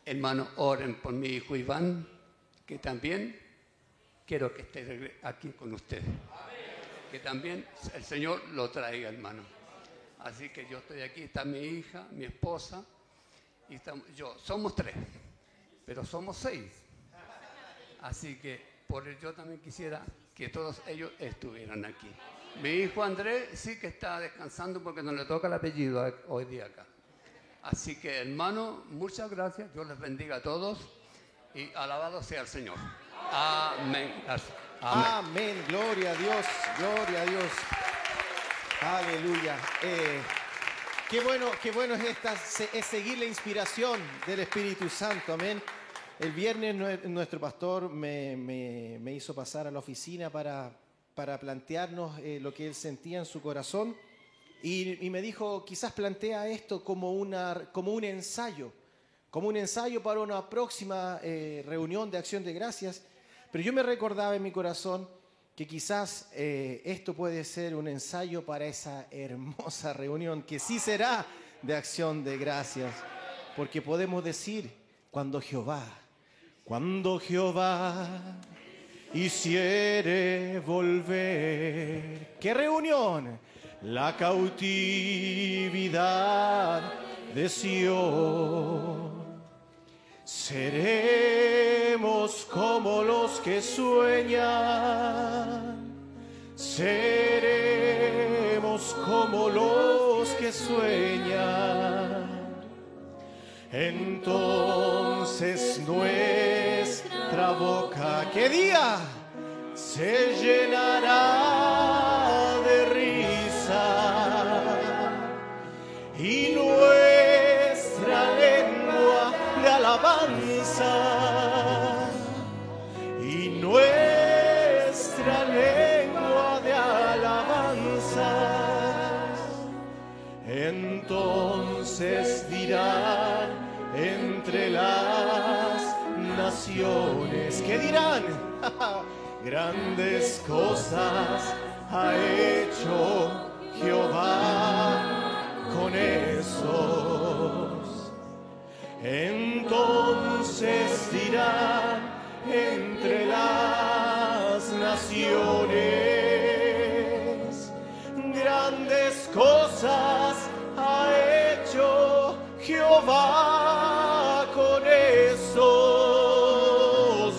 Hermano, oren por mi hijo Iván, que también quiero que esté aquí con ustedes. Que también el Señor lo traiga, hermano. Así que yo estoy aquí, está mi hija, mi esposa, y estamos, yo. Somos tres, pero somos seis. Así que por ello yo también quisiera que todos ellos estuvieran aquí. Mi hijo Andrés sí que está descansando porque no le toca el apellido hoy día acá. Así que hermano, muchas gracias. Dios les bendiga a todos y alabado sea el Señor. Amén. Amén. Gloria a Dios. Gloria a Dios. Aleluya. Eh, qué bueno, qué bueno es esta, es seguir la inspiración del Espíritu Santo. Amén. El viernes nue- nuestro pastor me, hizo pasar a la oficina para, plantearnos eh, lo que él sentía en su corazón y, y me dijo, quizás plantea esto como, una, como un ensayo, como un ensayo para una próxima eh, reunión de acción de gracias. Pero yo me recordaba en mi corazón que quizás eh, esto puede ser un ensayo para esa hermosa <laughs> reunión que sí será de acción de gracias. Porque podemos decir, cuando Jehová, cuando Jehová hiciere volver, ¿qué reunión? La cautividad de Sion. Seremos como los que sueñan, seremos como los que sueñan. Entonces nuestra boca, ¿qué día? Se llenará y nuestra lengua de alabanza. Entonces dirán entre las naciones que dirán <laughs> grandes cosas ha hecho Jehová con esos entonces dirán entre las naciones, grandes cosas ha hecho Jehová con esos,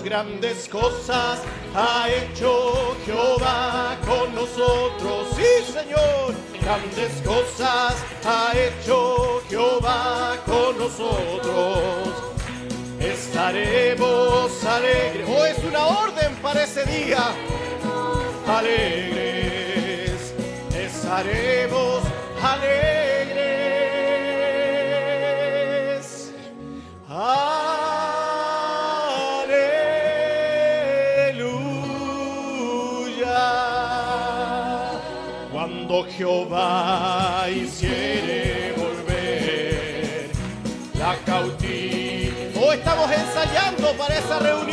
grandes cosas ha hecho Jehová con nosotros, sí Señor, grandes cosas ha hecho Jehová con nosotros. Estaremos alegres. Oh, es una orden para ese día. Alegres. Estaremos alegres. Jehová hiciere volver la cautiva. Oh, estamos ensayando para esa reunión.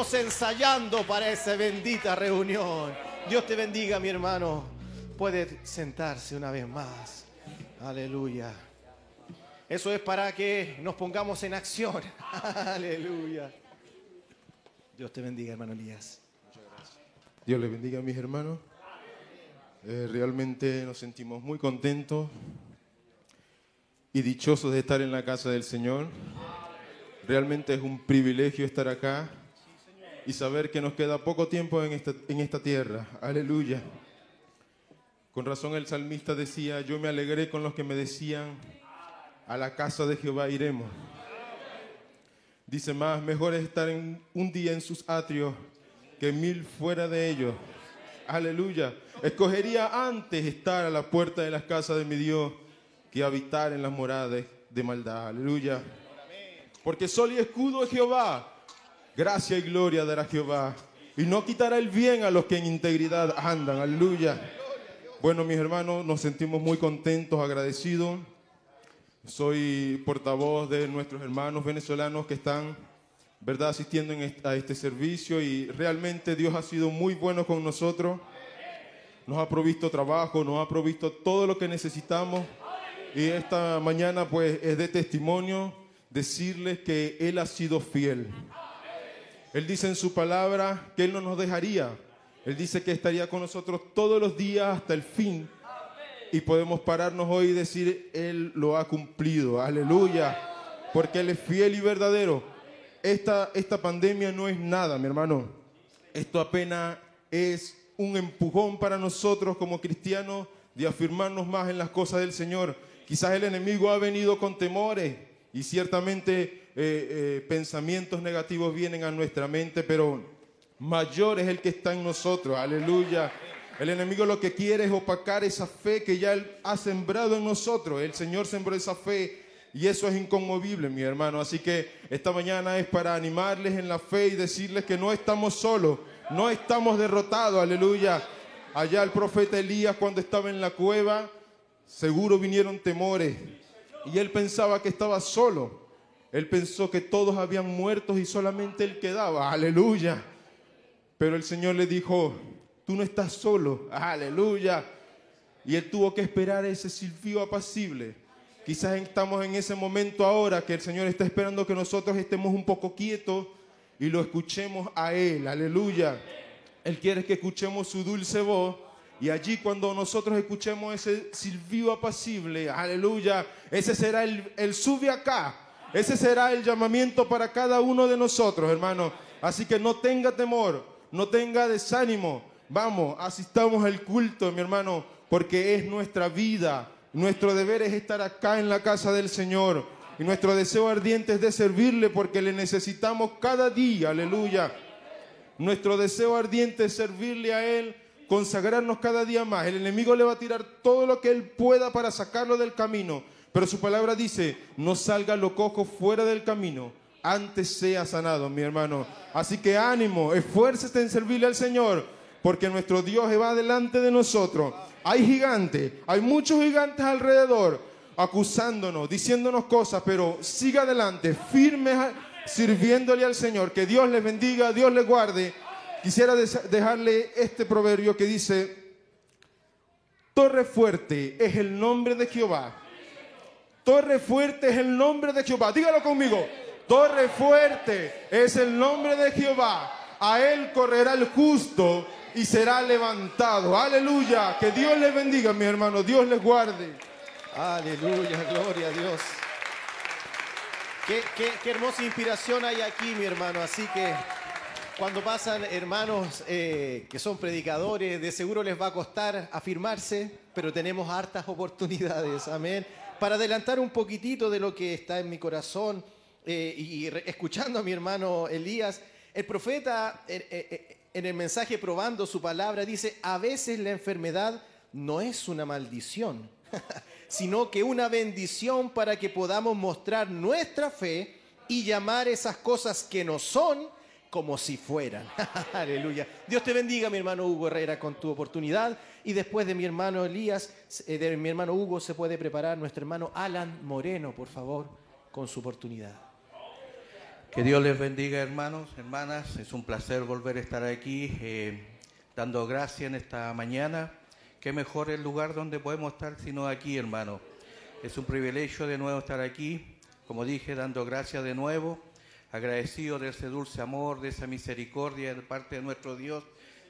Ensayando para esa bendita reunión. Dios te bendiga, mi hermano. Puede sentarse una vez más. Aleluya. Eso es para que nos pongamos en acción. <laughs> Aleluya. Dios te bendiga, hermano Elías. Dios les bendiga a mis hermanos. Eh, realmente nos sentimos muy contentos y dichosos de estar en la casa del Señor. Realmente es un privilegio estar acá y saber que nos queda poco tiempo en esta, en esta tierra. Aleluya. Con razón el salmista decía, yo me alegré con los que me decían, a la casa de Jehová iremos. Dice más, mejor es estar un día en sus atrios que mil fuera de ellos. Aleluya. Escogería antes estar a la puerta de las casas de mi Dios que habitar en las moradas de maldad. Aleluya. Porque sol y escudo es Jehová. Gracia y gloria dará Jehová. Y no quitará el bien a los que en integridad andan. Aleluya. Bueno, mis hermanos, nos sentimos muy contentos, agradecidos. Soy portavoz de nuestros hermanos venezolanos que están, ¿verdad?, asistiendo en est- a este servicio y realmente Dios ha sido muy bueno con nosotros. Nos ha provisto trabajo, nos ha provisto todo lo que necesitamos. Y esta mañana, pues, es de testimonio decirles que Él ha sido fiel. Él dice en su palabra que Él no nos dejaría. Él dice que estaría con nosotros todos los días hasta el fin. Y podemos pararnos hoy y decir, Él lo ha cumplido. Aleluya. Porque Él es fiel y verdadero. Esta, esta pandemia no es nada, mi hermano. Esto apenas es un empujón para nosotros como cristianos de afirmarnos más en las cosas del Señor. Quizás el enemigo ha venido con temores y ciertamente eh, eh, pensamientos negativos vienen a nuestra mente, pero mayor es el que está en nosotros. Aleluya. El enemigo lo que quiere es opacar esa fe que ya Él ha sembrado en nosotros. El Señor sembró esa fe y eso es inconmovible, mi hermano. Así que esta mañana es para animarles en la fe y decirles que no estamos solos, no estamos derrotados. Aleluya. Allá el profeta Elías cuando estaba en la cueva, seguro vinieron temores y él pensaba que estaba solo. Él pensó que todos habían muerto y solamente él quedaba. Aleluya. Pero el Señor le dijo, tú no estás solo. Aleluya. Y él tuvo que esperar ese silbido apacible. Quizás estamos en ese momento ahora que el Señor está esperando que nosotros estemos un poco quietos y lo escuchemos a Él. Aleluya. Él quiere que escuchemos su dulce voz. Y allí cuando nosotros escuchemos ese silbido apacible, aleluya, ese será el, el sube acá. Ese será el llamamiento para cada uno de nosotros, hermano. Así que no tenga temor, no tenga desánimo. Vamos, asistamos al culto, mi hermano, porque es nuestra vida. Nuestro deber es estar acá en la casa del Señor. Y nuestro deseo ardiente es de servirle porque le necesitamos cada día, aleluya. Nuestro deseo ardiente es servirle a Él, consagrarnos cada día más. El enemigo le va a tirar todo lo que Él pueda para sacarlo del camino. Pero su palabra dice, no salga lo cojo fuera del camino, antes sea sanado, mi hermano. Así que ánimo, esfuércese en servirle al Señor, porque nuestro Dios va delante de nosotros. Hay gigantes, hay muchos gigantes alrededor, acusándonos, diciéndonos cosas, pero siga adelante, firme sirviéndole al Señor. Que Dios les bendiga, Dios les guarde. Quisiera dejarle este proverbio que dice, Torre fuerte es el nombre de Jehová. Torre fuerte es el nombre de Jehová. Dígalo conmigo. Torre fuerte es el nombre de Jehová. A él correrá el justo y será levantado. Aleluya. Que Dios les bendiga, mi hermano. Dios les guarde. Aleluya, gloria a Dios. Qué, qué- qué hermosa inspiración hay aquí, mi hermano. Así que cuando pasan hermanos eh, que son predicadores, de seguro les va a costar afirmarse, pero tenemos hartas oportunidades, amén. Para adelantar un poquitito de lo que está en mi corazón eh, y escuchando a mi hermano Elías, el profeta eh, eh, en el mensaje probando su palabra dice, a veces la enfermedad no es una maldición, <laughs> sino que una bendición para que podamos mostrar nuestra fe y llamar esas cosas que no son como si fueran. <laughs> Aleluya. Dios te bendiga, mi hermano Hugo Herrera, con tu oportunidad. Y después de mi hermano Elías, eh, de mi hermano Hugo, se puede preparar nuestro hermano Alan Moreno, por favor, con su oportunidad. Que Dios les bendiga, hermanos, hermanas. Es un placer volver a estar aquí, eh, dando gracias en esta mañana. Qué mejor el lugar donde podemos estar sino aquí, hermano. Es un privilegio de nuevo estar aquí, como dije, dando gracias de nuevo, agradecido de ese dulce amor, de esa misericordia de parte de nuestro Dios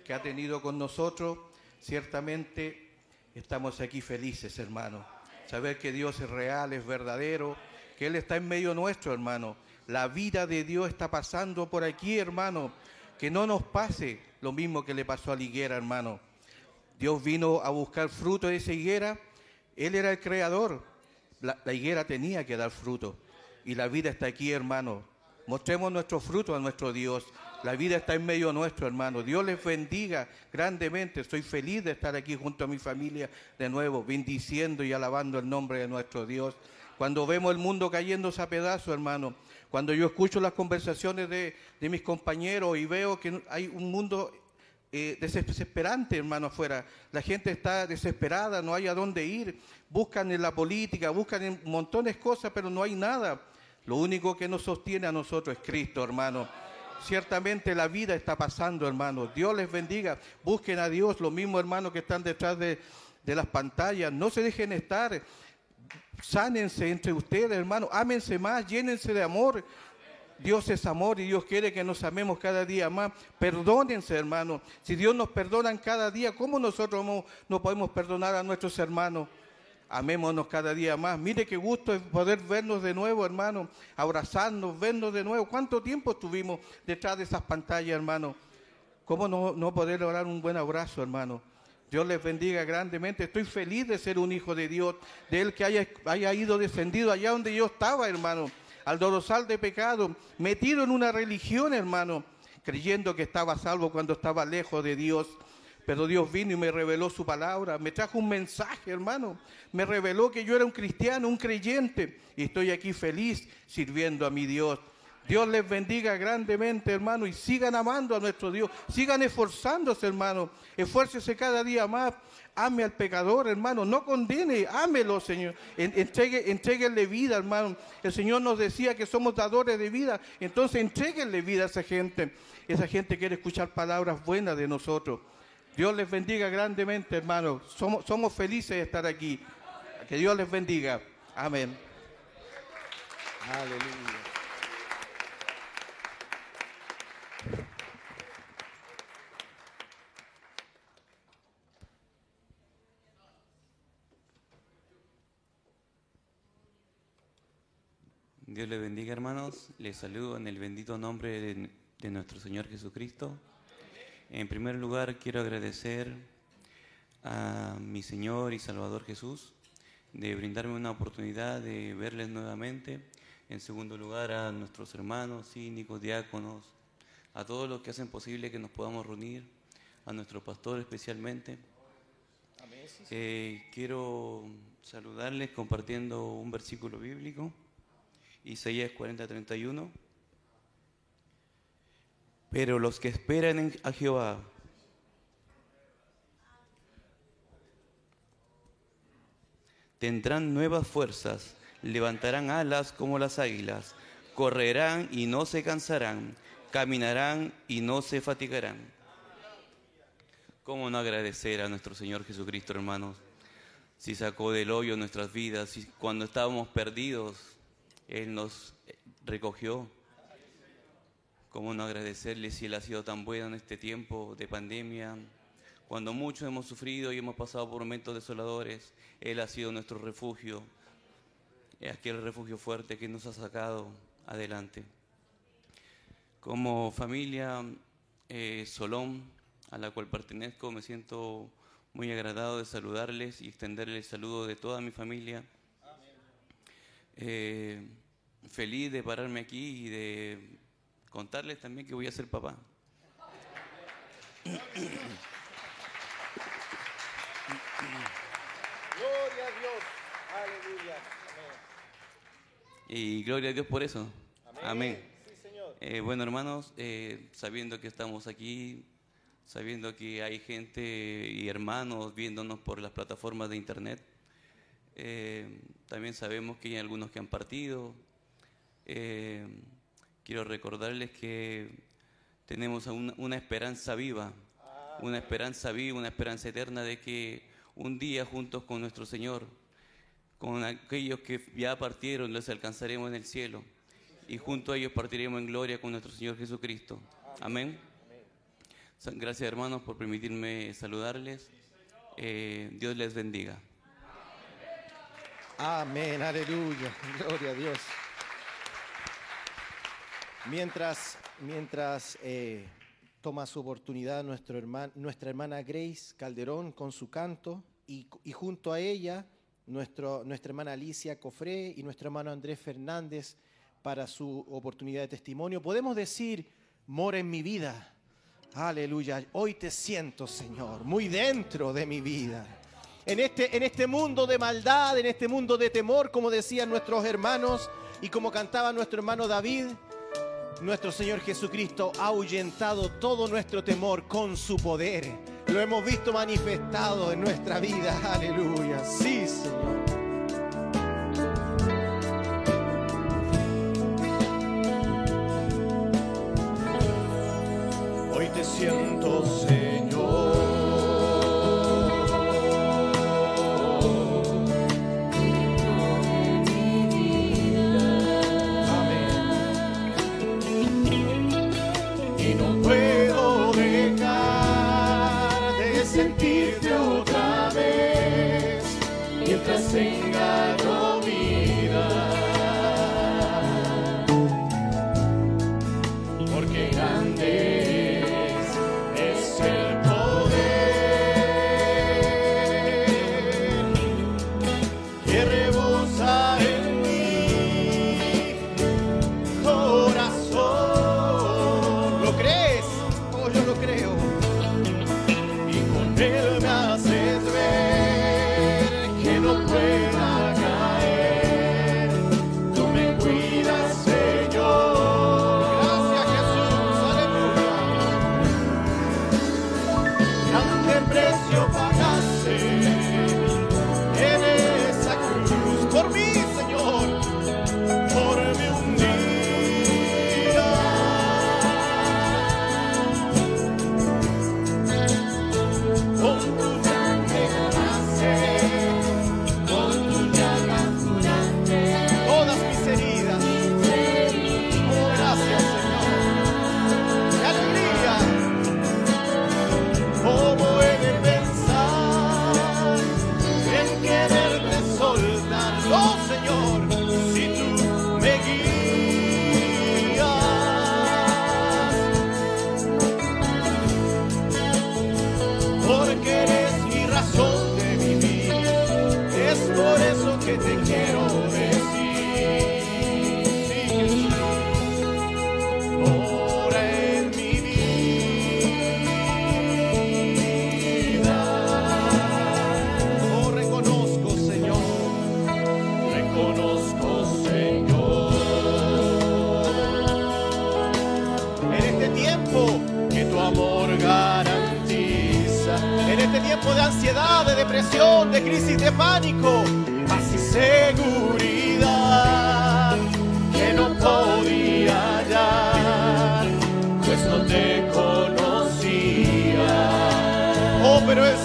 que ha tenido con nosotros. Ciertamente estamos aquí felices, hermano. Saber que Dios es real, es verdadero, que Él está en medio nuestro, hermano. La vida de Dios está pasando por aquí, hermano. Que no nos pase lo mismo que le pasó a la higuera, hermano. Dios vino a buscar fruto de esa higuera. Él era el creador. La, la higuera tenía que dar fruto. Y la vida está aquí, hermano. Mostremos nuestro fruto a nuestro Dios. La vida está en medio nuestro, hermano. Dios les bendiga grandemente. Estoy feliz de estar aquí junto a mi familia de nuevo, bendiciendo y alabando el nombre de nuestro Dios. Cuando vemos el mundo cayéndose a pedazos, hermano, cuando yo escucho las conversaciones de, de mis compañeros y veo que hay un mundo eh, desesperante, hermano, afuera. La gente está desesperada, no hay a dónde ir. Buscan en la política, buscan en montones de cosas, pero no hay nada. Lo único que nos sostiene a nosotros es Cristo, hermano. Ciertamente la vida está pasando, hermano. Dios les bendiga. Busquen a Dios, los mismos hermanos que están detrás de, las pantallas. No se dejen estar. Sánense entre ustedes, hermano. Ámense más, llénense de amor. Dios es amor y Dios quiere que nos amemos cada día más. Perdónense, hermanos. Si Dios nos perdona cada día, ¿cómo nosotros no, no podemos perdonar a nuestros hermanos? Amémonos cada día más. Mire qué gusto es poder vernos de nuevo, hermano. Abrazarnos, vernos de nuevo. ¿Cuánto tiempo estuvimos detrás de esas pantallas, hermano? ¿Cómo no, no poder lograr un buen abrazo, hermano? Dios les bendiga grandemente. Estoy feliz de ser un hijo de Dios, de Él que haya, haya ido descendido allá donde yo estaba, hermano, al dorosal de pecado, metido en una religión, hermano, creyendo que estaba salvo cuando estaba lejos de Dios. Pero Dios vino y me reveló su palabra, me trajo un mensaje, hermano. Me reveló que yo era un cristiano, un creyente, y estoy aquí feliz sirviendo a mi Dios. Dios les bendiga grandemente, hermano, y sigan amando a nuestro Dios. Sigan esforzándose, hermano. Esfuércese cada día más. Ame al pecador, hermano. No condene, ámelo, Señor. En- Entregue, entréguenle vida, hermano. El Señor nos decía que somos dadores de vida. Entonces, entréguenle vida a esa gente. Esa gente quiere escuchar palabras buenas de nosotros. Dios les bendiga grandemente, hermano. Somos, felices de estar aquí. Que Dios les bendiga. Amén. Aleluya. Dios les bendiga hermanos, les saludo en el bendito nombre de nuestro Señor Jesucristo. En primer lugar quiero agradecer a mi Señor y Salvador Jesús de brindarme una oportunidad de verles nuevamente. En segundo lugar a nuestros hermanos, síndicos, diáconos, a todos los que hacen posible que nos podamos reunir, a nuestro pastor especialmente. Eh, quiero saludarles compartiendo un versículo bíblico, Isaías 40:31. Pero los que esperan en- a Jehová tendrán nuevas fuerzas, levantarán alas como las águilas, correrán y no se cansarán, caminarán y no se fatigarán. ¿Cómo no agradecer a nuestro Señor Jesucristo, hermanos? Si sacó del hoyo nuestras vidas, si cuando estábamos perdidos, Él nos recogió. ¿Cómo no agradecerle si Él ha sido tan bueno en este tiempo de pandemia? Cuando muchos hemos sufrido y hemos pasado por momentos desoladores, Él ha sido nuestro refugio, es aquel refugio fuerte que nos ha sacado adelante. Como familia eh, Solón, a la cual pertenezco, me siento muy agradado de saludarles y extenderles el saludo de toda mi familia. Eh, feliz de pararme aquí y de contarles también que voy a ser papá. Gloria a Dios. Aleluya. Y gloria a Dios por eso. Amén. Sí, Señor. Eh, bueno, hermanos, eh, sabiendo que estamos aquí, sabiendo que hay gente y hermanos viéndonos por las plataformas de internet, eh, también sabemos que hay algunos que han partido. Quiero recordarles que tenemos una, una esperanza viva, una esperanza viva, una esperanza eterna de que un día juntos con nuestro Señor, con aquellos que ya partieron, los alcanzaremos en el cielo y junto a ellos partiremos en gloria con nuestro Señor Jesucristo. Amén. Gracias hermanos por permitirme saludarles. Eh, Dios les bendiga. Amén, aleluya, gloria a Dios. Mientras, mientras eh, toma su oportunidad nuestra hermana Grace Calderón con su canto y, y junto a ella nuestro, nuestra hermana Alicia Cofré y nuestro hermano Andrés Fernández para su oportunidad de testimonio, podemos decir, mora en mi vida. Aleluya, hoy te siento, Señor, muy dentro de mi vida. En este, en este mundo de maldad, en este mundo de temor, como decían nuestros hermanos y como cantaba nuestro hermano David, nuestro Señor Jesucristo ha ahuyentado todo nuestro temor con su poder. Lo hemos visto manifestado en nuestra vida. Aleluya. Sí, Señor.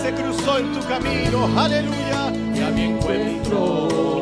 se cruzó en tu camino, aleluya, ya me encuentro.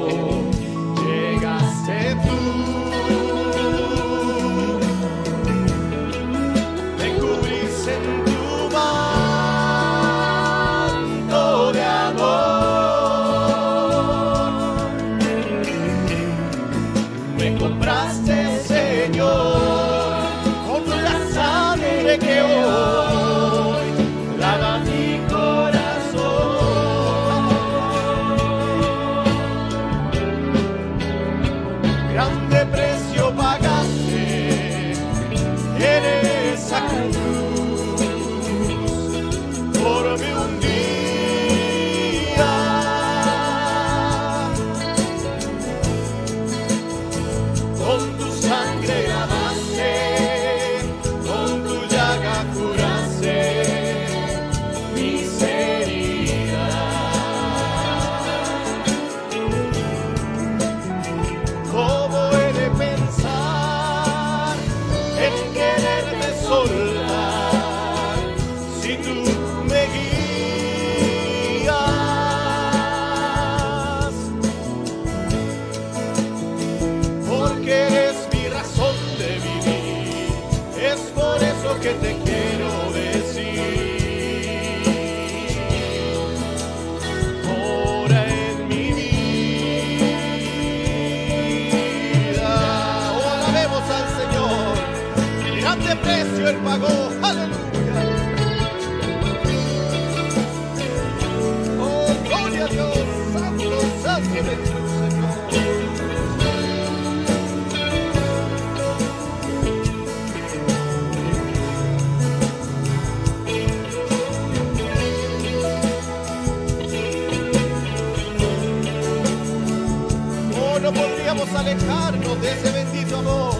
de ese bendito amor.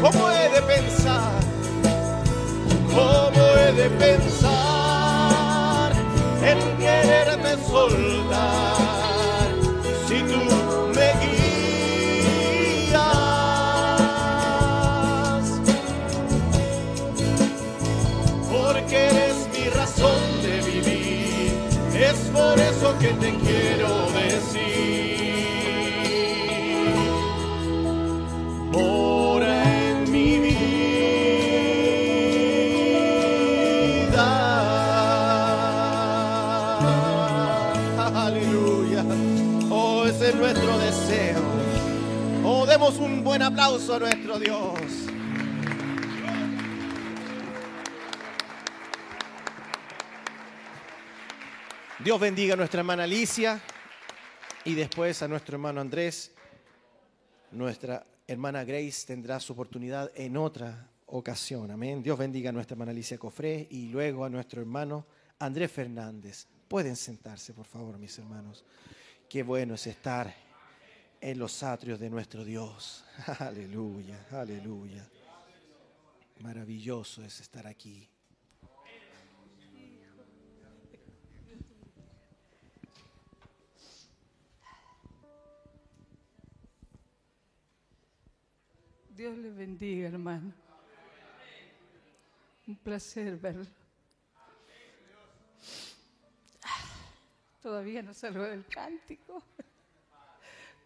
¿Cómo he de pensar? ¿Cómo he de pensar en quererte soltar si tú me guías? Porque eres mi razón de vivir, es por eso que te quiero decir. Aplauso a nuestro Dios. Dios bendiga a nuestra hermana Alicia y después a nuestro hermano Andrés. Nuestra hermana Grace tendrá su oportunidad en otra ocasión. Amén. Dios bendiga a nuestra hermana Alicia Cofré y luego a nuestro hermano Andrés Fernández. Pueden sentarse, por favor, mis hermanos. Qué bueno es estar en los atrios de nuestro Dios. <laughs> Aleluya, aleluya. Maravilloso es estar aquí. Dios le bendiga, hermano. Un placer verlo. Todavía no salgo del cántico.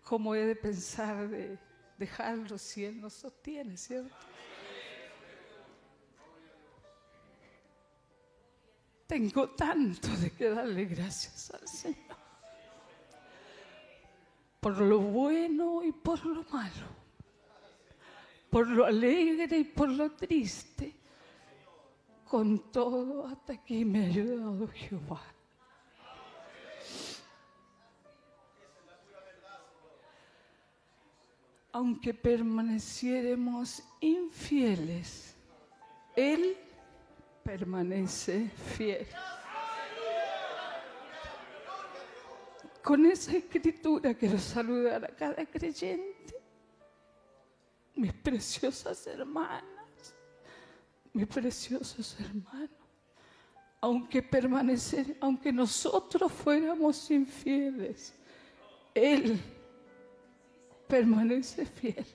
¿Cómo he de pensar de dejarlo si Él nos sostiene, cierto? Tengo tanto de que darle gracias al Señor. Por lo bueno y por lo malo por lo alegre y por lo triste. Con todo, hasta aquí me ha ayudado Jehová. Aunque permaneciéramos infieles, Él permanece fiel. Con esa escritura quiero saludar a cada creyente mis preciosas hermanas, mis preciosos hermanos, aunque permanecer, aunque nosotros fuéramos infieles, Él permanece fiel.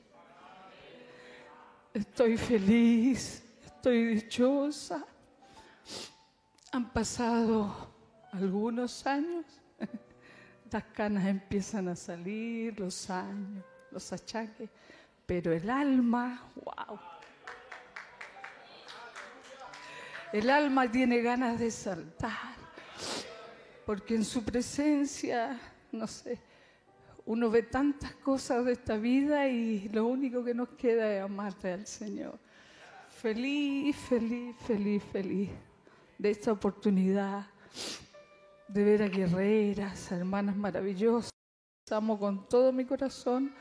Estoy feliz, estoy dichosa. Han pasado algunos años, las canas empiezan a salir, los años, los achaques pero el alma, wow. El alma tiene ganas de saltar, porque en su presencia, no sé, uno ve tantas cosas de esta vida y lo único que nos queda es amarle al Señor. Feliz, feliz, feliz, feliz de esta oportunidad de ver a guerreras, hermanas maravillosas. Amo con todo mi corazón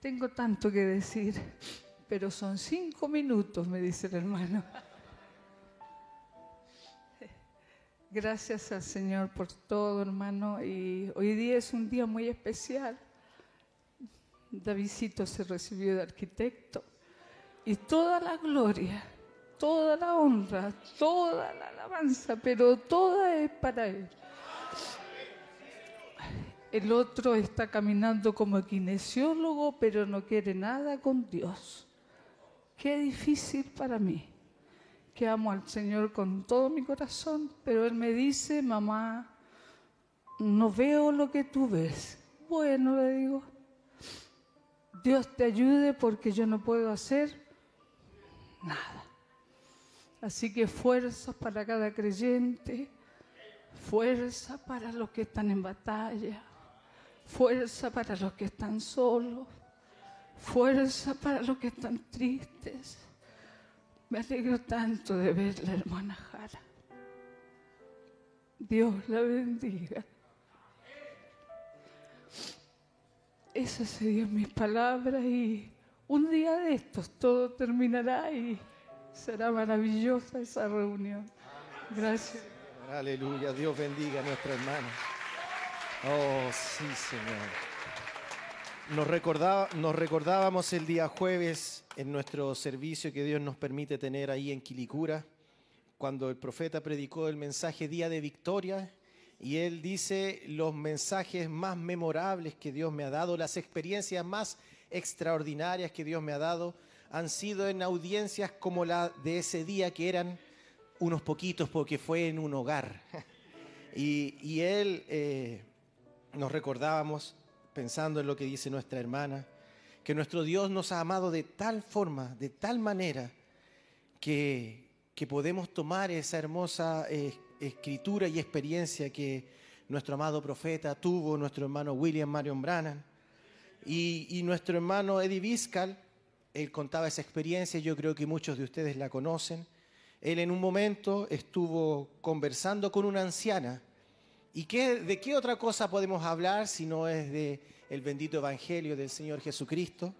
tengo tanto que decir, pero son cinco minutos, me dice el hermano. Gracias al Señor por todo, hermano. Y hoy día es un día muy especial. Davidito se recibió de arquitecto. Y toda la gloria, toda la honra, toda la alabanza, pero toda es para Él. El otro está caminando como kinesiólogo, pero no quiere nada con Dios. Qué difícil para mí, que amo al Señor con todo mi corazón, pero Él me dice, mamá, no veo lo que tú ves. Bueno, le digo, Dios te ayude porque yo no puedo hacer nada. Así que fuerza para cada creyente, fuerza para los que están en batalla, fuerza para los que están solos, fuerza para los que están tristes. Me alegro tanto de ver la hermana Jara. Dios la bendiga. Esas serían mis palabras y un día de estos todo terminará y será maravillosa esa reunión. Gracias. Aleluya, Dios bendiga a nuestra hermana. Oh, sí, Señor. Nos, recordaba, nos recordábamos el día jueves en nuestro servicio que Dios nos permite tener ahí en Quilicura, cuando el profeta predicó el mensaje Día de Victoria, y él dice los mensajes más memorables que Dios me ha dado, las experiencias más extraordinarias que Dios me ha dado, han sido en audiencias como la de ese día, que eran unos poquitos porque fue en un hogar. <laughs> Y, él eh, nos recordábamos, pensando en lo que dice nuestra hermana, que nuestro Dios nos ha amado de tal forma, de tal manera, que, que podemos tomar esa hermosa eh, escritura y experiencia que nuestro amado profeta tuvo, nuestro hermano William Marion Brannan. Y, nuestro hermano Eddie Biscal, él contaba esa experiencia, yo creo que muchos de ustedes la conocen. Él en un momento estuvo conversando con una anciana. ¿Y qué, de qué otra cosa podemos hablar si no es de el bendito evangelio del Señor Jesucristo?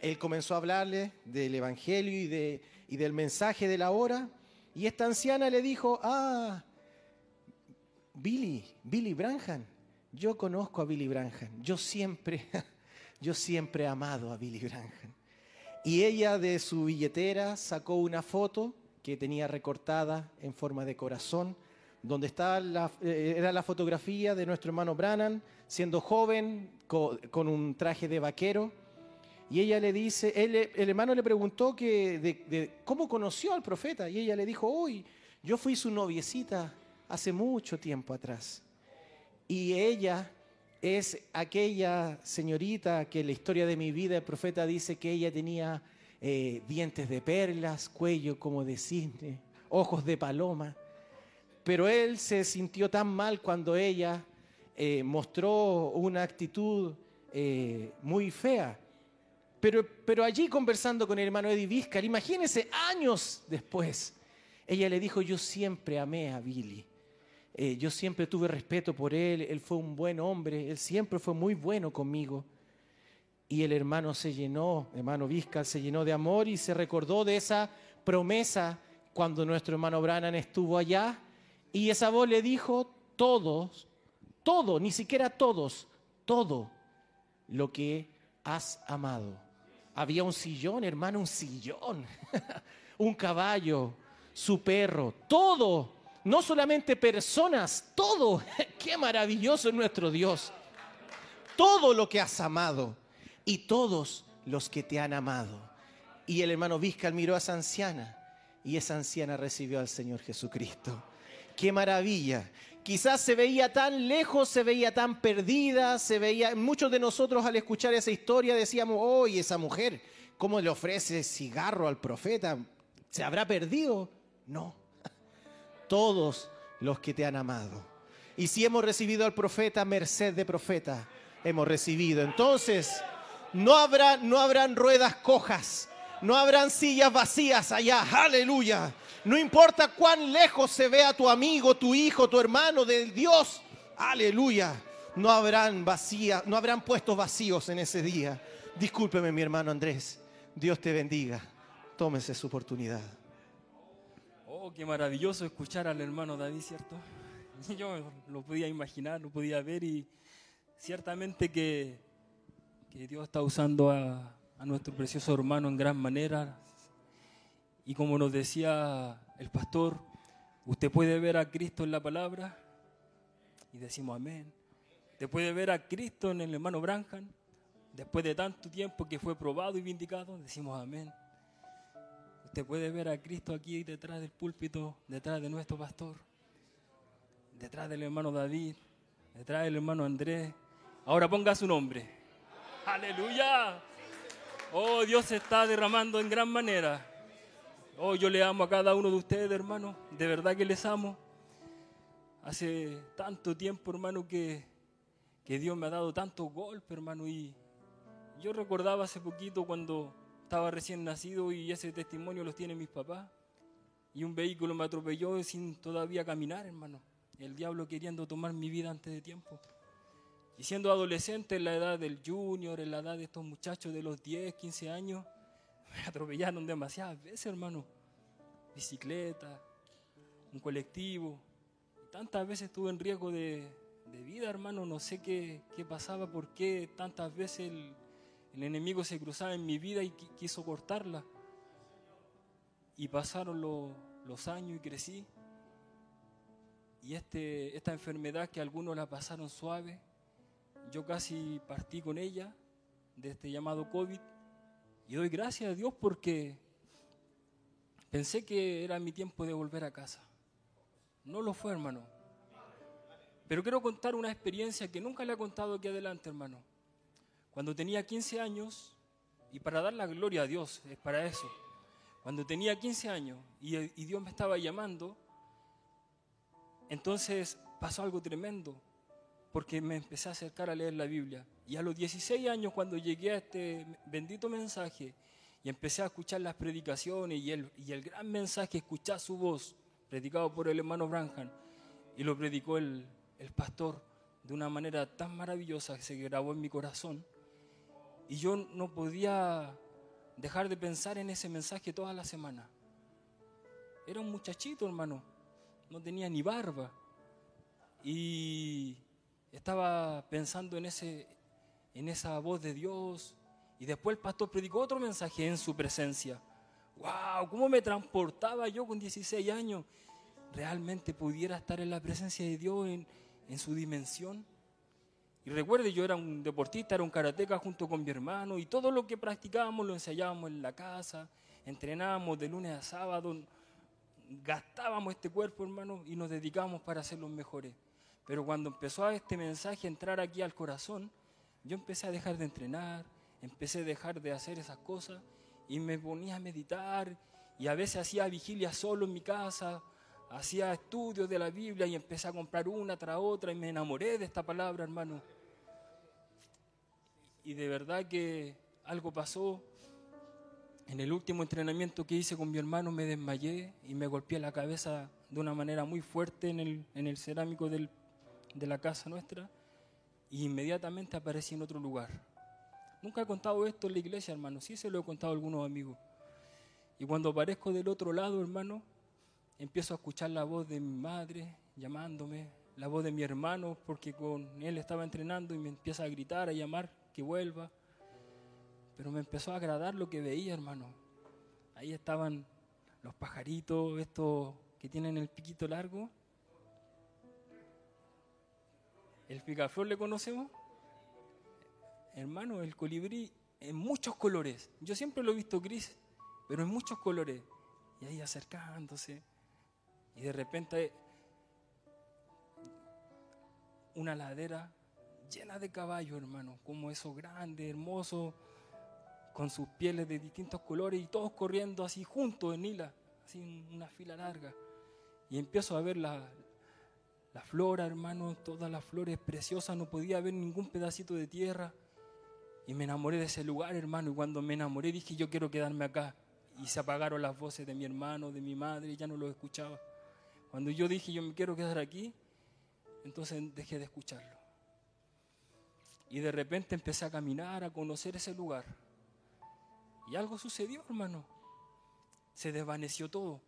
Él comenzó a hablarle del evangelio y, de, y del mensaje de la hora. Y esta anciana le dijo, ah, Billy, Billy Branham, yo conozco a Billy Branham. Yo siempre, <laughs> yo siempre he amado a Billy Branham. Y ella de su billetera sacó una foto que tenía recortada en forma de corazón, donde está la, eh, era la fotografía de nuestro hermano Branham siendo joven co- con, un traje de vaquero. Y ella le dice, él, el hermano le preguntó que de cómo conoció al profeta. Y ella le dijo, hoy yo fui su noviecita hace mucho tiempo atrás. Y ella es aquella señorita que en la historia de mi vida el profeta dice que ella tenía eh, dientes de perlas, cuello como de cisne, ojos de paloma. Pero él se sintió tan mal cuando ella eh, mostró una actitud eh, muy fea. Pero, pero allí conversando con el hermano Eddie Vizcar, imagínense años después, ella le dijo, yo siempre amé a Billy. Eh, yo siempre tuve respeto por él, él fue un buen hombre, él siempre fue muy bueno conmigo. Y el hermano se llenó, hermano Vizcar se llenó de amor y se recordó de esa promesa cuando nuestro hermano Branham estuvo allá. Y esa voz le dijo, todos, todo, ni siquiera todos, todo lo que has amado. Había un sillón, hermano, un sillón, <laughs> un caballo, su perro, todo, no solamente personas, todo. <laughs> Qué maravilloso es nuestro Dios. Todo lo que has amado y todos los que te han amado. Y el hermano Vizcal miró a esa anciana y esa anciana recibió al Señor Jesucristo. Qué maravilla. Quizás se veía tan lejos, se veía tan perdida, se veía. Muchos de nosotros al escuchar esa historia decíamos, hoy esa mujer, ¿cómo le ofrece cigarro al profeta? ¿Se habrá perdido? No. <laughs> Todos los que te han amado. Y si hemos recibido al profeta, merced de profeta, hemos recibido. Entonces, no habrá, no habrán ruedas cojas, no habrán sillas vacías allá. Aleluya. No importa cuán lejos se vea tu amigo, tu hijo, tu hermano del Dios. Aleluya. No habrán vacías, no habrán puestos vacíos en ese día. Discúlpeme, mi hermano Andrés. Dios te bendiga. Tómese su oportunidad. Oh, qué maravilloso escuchar al hermano David, ¿cierto? <laughs> Yo lo podía imaginar, lo podía ver y ciertamente que, que Dios está usando a, a nuestro precioso hermano en gran manera. Y como nos decía el pastor, usted puede ver a Cristo en la palabra y decimos amén. Usted puede ver a Cristo en el hermano Branham, después de tanto tiempo que fue probado y vindicado, decimos amén. Usted puede ver a Cristo aquí detrás del púlpito, detrás de nuestro pastor, detrás del hermano David, detrás del hermano Andrés. Ahora ponga su nombre. Aleluya. Oh, Dios se está derramando en gran manera. Oh, yo le amo a cada uno de ustedes, hermano. De verdad que les amo. Hace tanto tiempo, hermano, que, que Dios me ha dado tantos golpes, hermano. Y yo recordaba hace poquito cuando estaba recién nacido y ese testimonio los tienen mis papás. Y un vehículo me atropelló sin todavía caminar, hermano. El diablo queriendo tomar mi vida antes de tiempo. Y siendo adolescente en la edad del junior, en la edad de estos muchachos de los 10, 15 años, me atropellaron demasiadas veces, hermano. Bicicleta, un colectivo. Tantas veces estuve en riesgo de, de vida, hermano. No sé qué, qué pasaba, por qué tantas veces el, el enemigo se cruzaba en mi vida y qui- quiso cortarla. Y pasaron lo- los años y crecí. Y este, esta enfermedad que algunos la pasaron suave, yo casi partí con ella de este llamado COVID. Y doy gracias a Dios porque pensé que era mi tiempo de volver a casa. No lo fue, hermano. Pero quiero contar una experiencia que nunca le he contado aquí adelante, hermano. Cuando tenía 15 años, y para dar la gloria a Dios, es para eso. Cuando tenía 15 años y, y Dios me estaba llamando, entonces pasó algo tremendo. Porque me empecé a acercar a leer la Biblia. Y a los 16 años, cuando llegué a este bendito mensaje y empecé a escuchar las predicaciones y el, y el gran mensaje, escuchar su voz, predicado por el hermano Branham, y lo predicó el, el pastor de una manera tan maravillosa que se grabó en mi corazón. Y yo no podía dejar de pensar en ese mensaje toda la semana. Era un muchachito, hermano, no tenía ni barba. Y estaba pensando en, ese, en esa voz de Dios. Y después el pastor predicó otro mensaje en su presencia. ¡Wow! ¿Cómo me transportaba yo con 16 años? Realmente pudiera estar en la presencia de Dios en, en su dimensión. Y recuerde, yo era un deportista, era un karateca junto con mi hermano y todo lo que practicábamos lo ensayábamos en la casa, entrenábamos de lunes a sábado, gastábamos este cuerpo, hermano, y nos dedicábamos para ser los mejores. Pero cuando empezó a este mensaje a entrar aquí al corazón, yo empecé a dejar de entrenar, empecé a dejar de hacer esas cosas y me ponía a meditar y a veces hacía vigilia solo en mi casa, hacía estudios de la Biblia y empecé a comprar una tras otra y me enamoré de esta palabra, hermano. Y de verdad que algo pasó. En el último entrenamiento que hice con mi hermano me desmayé y me golpeé la cabeza de una manera muy fuerte en el, en el cerámico del, de la casa nuestra y inmediatamente aparecí en otro lugar. Nunca he contado esto en la iglesia, hermano, sí se lo he contado a algunos amigos. Y cuando aparezco del otro lado, hermano, empiezo a escuchar la voz de mi madre llamándome, la voz de mi hermano, porque con él estaba entrenando y me empieza a gritar, a llamar que vuelva. Pero me empezó a agradar lo que veía, hermano. Ahí estaban los pajaritos, estos que tienen el piquito largo. ¿El picaflor le conocemos? Hermano, el colibrí en muchos colores. Yo siempre lo he visto gris, pero en muchos colores. Y ahí acercándose. Y de repente una ladera llena de caballos, hermano, como esos grandes, hermosos, con sus pieles de distintos colores y todos corriendo así juntos en hila, así una fila larga. Y empiezo a ver la, la flora, hermano, todas las flores preciosas, no podía ver ningún pedacito de tierra. Y me enamoré de ese lugar, hermano, y cuando me enamoré dije, yo quiero quedarme acá. Y se apagaron las voces de mi hermano, de mi madre, ya no los escuchaba. Cuando yo dije, yo me quiero quedar aquí, entonces dejé de escucharlo. Y de repente empecé a caminar, a conocer ese lugar. Y algo sucedió, hermano. Se desvaneció todo.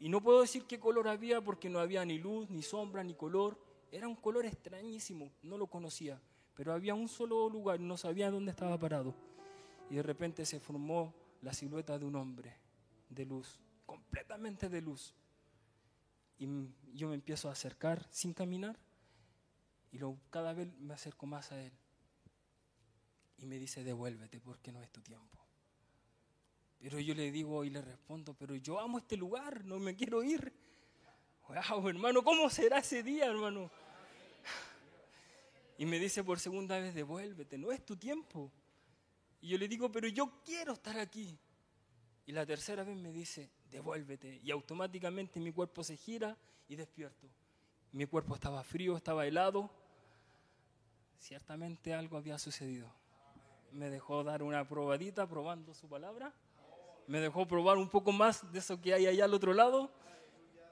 Y no puedo decir qué color había porque no había ni luz, ni sombra, ni color. Era un color extrañísimo, no lo conocía. Pero había un solo lugar, no sabía dónde estaba parado. Y de repente se formó la silueta de un hombre de luz, completamente de luz. Y yo me empiezo a acercar sin caminar y lo, cada vez me acerco más a él. Y me dice, devuélvete porque no es tu tiempo. Pero yo le digo y le respondo, pero yo amo este lugar, no me quiero ir. Wow, hermano, ¿cómo será ese día, hermano? Y me dice por segunda vez, devuélvete, no es tu tiempo. Y yo le digo, pero yo quiero estar aquí. Y la tercera vez me dice, devuélvete. Y automáticamente mi cuerpo se gira y despierto. Mi cuerpo estaba frío, estaba helado. Ciertamente algo había sucedido. Me dejó dar una probadita probando su palabra. Me dejó probar un poco más de eso que hay allá al otro lado.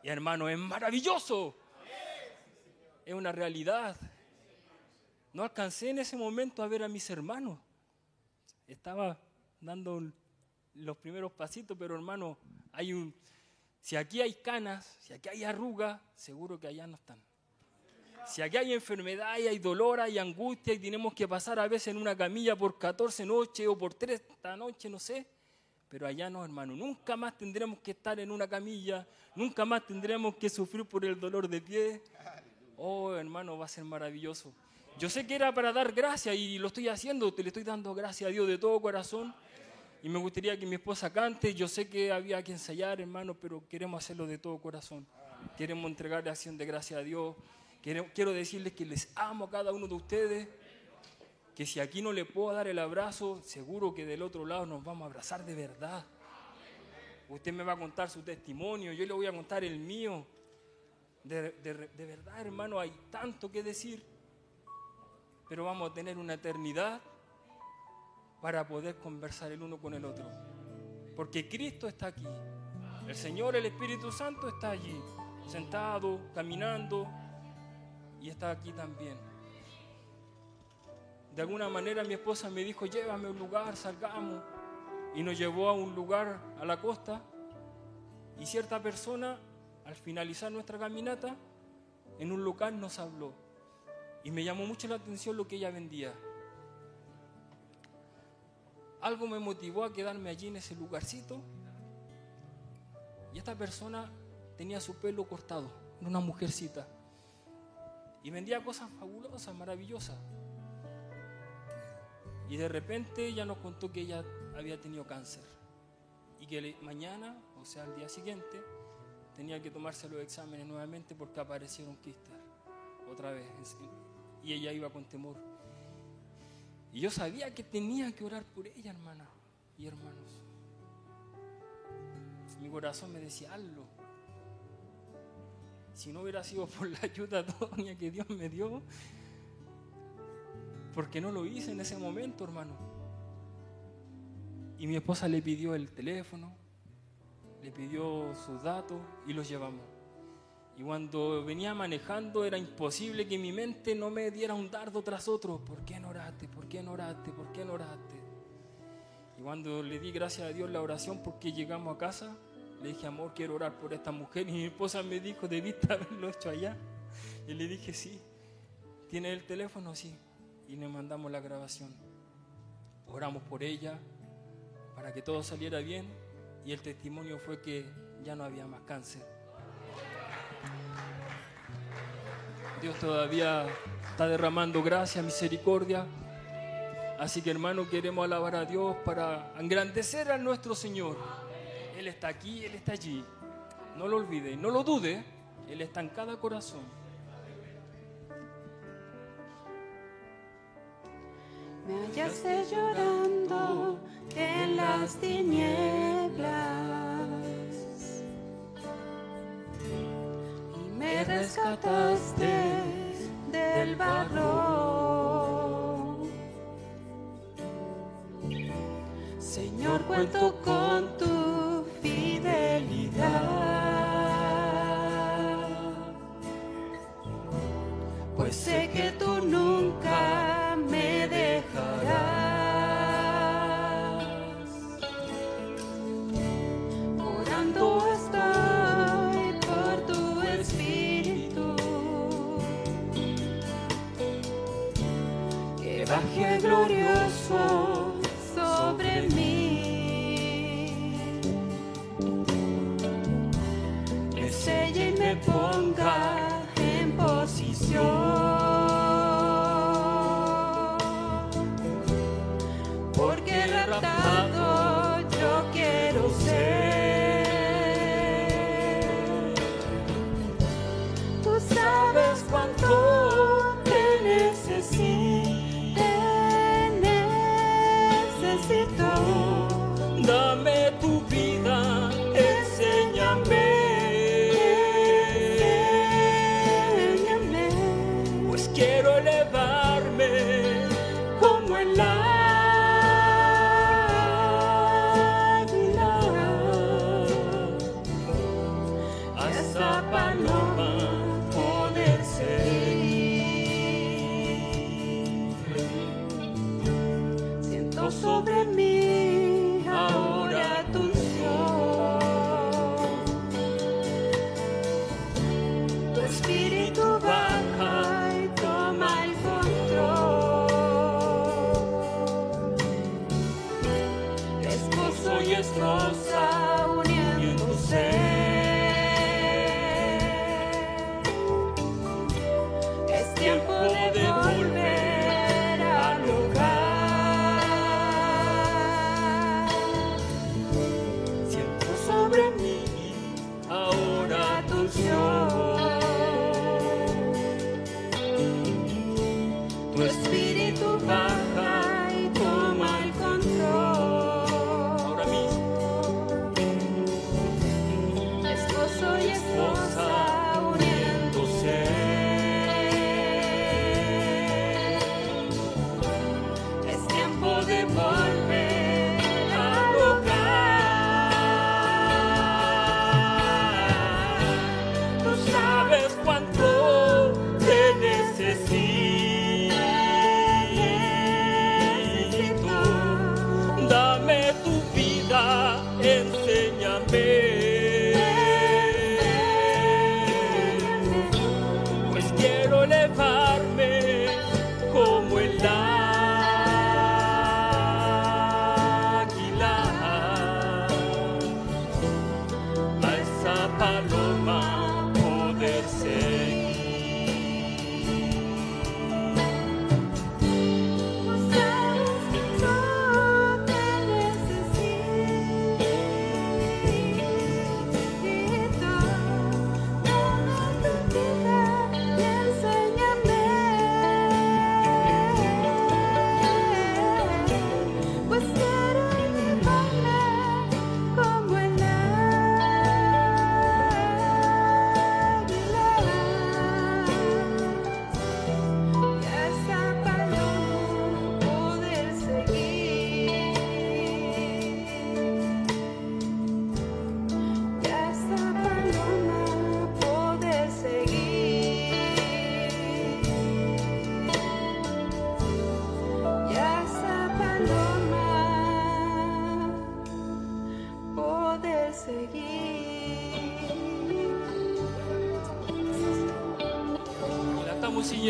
Y hermano, es maravilloso. Es una realidad. No alcancé en ese momento a ver a mis hermanos. Estaba dando los primeros pasitos, pero hermano, hay un si aquí hay canas, si aquí hay arrugas, seguro que allá no están. Si aquí hay enfermedad hay dolor, hay angustia y tenemos que pasar a veces en una camilla por 14 noches o por 30 noches, no sé. Pero allá no, hermano. Nunca más tendremos que estar en una camilla. Nunca más tendremos que sufrir por el dolor de pie. Oh, hermano, va a ser maravilloso. Yo sé que era para dar gracias y lo estoy haciendo. Te le estoy dando gracias a Dios de todo corazón. Y me gustaría que mi esposa cante. Yo sé que había que ensayar, hermano, pero queremos hacerlo de todo corazón. Queremos entregarle acción de gracias a Dios. Quiero, decirles que les amo a cada uno de ustedes. Que si aquí no le puedo dar el abrazo, seguro que del otro lado nos vamos a abrazar de verdad. Usted me va a contar su testimonio, yo le voy a contar el mío. De, de- de verdad, hermano, hay tanto que decir, pero vamos a tener una eternidad para poder conversar el uno con el otro. Porque Cristo está aquí. El Señor, el Espíritu Santo está allí, sentado, caminando, y está aquí también. De alguna manera mi esposa me dijo, llévame a un lugar, salgamos. Y nos llevó a un lugar a la costa. Y cierta persona, al finalizar nuestra caminata, en un local nos habló. Y me llamó mucho la atención lo que ella vendía. Algo me motivó a quedarme allí en ese lugarcito. Y esta persona tenía su pelo cortado, una mujercita. Y vendía cosas fabulosas, maravillosas. Y de repente ella nos contó que ella había tenido cáncer. Y que mañana, o sea, al día siguiente, tenía que tomarse los exámenes nuevamente porque aparecieron quistes. Otra vez. Y ella iba con temor. Y yo sabía que tenía que orar por ella, hermana y hermanos. Mi corazón me decía, hazlo. Si no hubiera sido por la ayuda <laughs> que Dios me dio, porque no lo hice en ese momento, hermano. Y mi esposa le pidió el teléfono, le pidió sus datos y los llevamos. Y cuando venía manejando era imposible que mi mente no me diera un dardo tras otro. ¿Por qué no oraste? ¿Por qué no oraste? ¿Por qué no oraste? Y cuando le di gracias a Dios la oración porque llegamos a casa, le dije, amor, quiero orar por esta mujer. Y mi esposa me dijo, debiste haberlo hecho allá. Y le dije, sí. ¿Tiene el teléfono? Sí. Y le mandamos la grabación. Oramos por ella para que todo saliera bien. Y el testimonio fue que ya no había más cáncer. Dios todavía está derramando gracia, misericordia. Así que hermano, queremos alabar a Dios para engrandecer a nuestro Señor. Él está aquí, Él está allí. No lo olvide, no lo dude. Él está en cada corazón. Me hallaste llorando en las tinieblas y me rescataste del barro. Señor, cuento con tu fidelidad. Pues sé que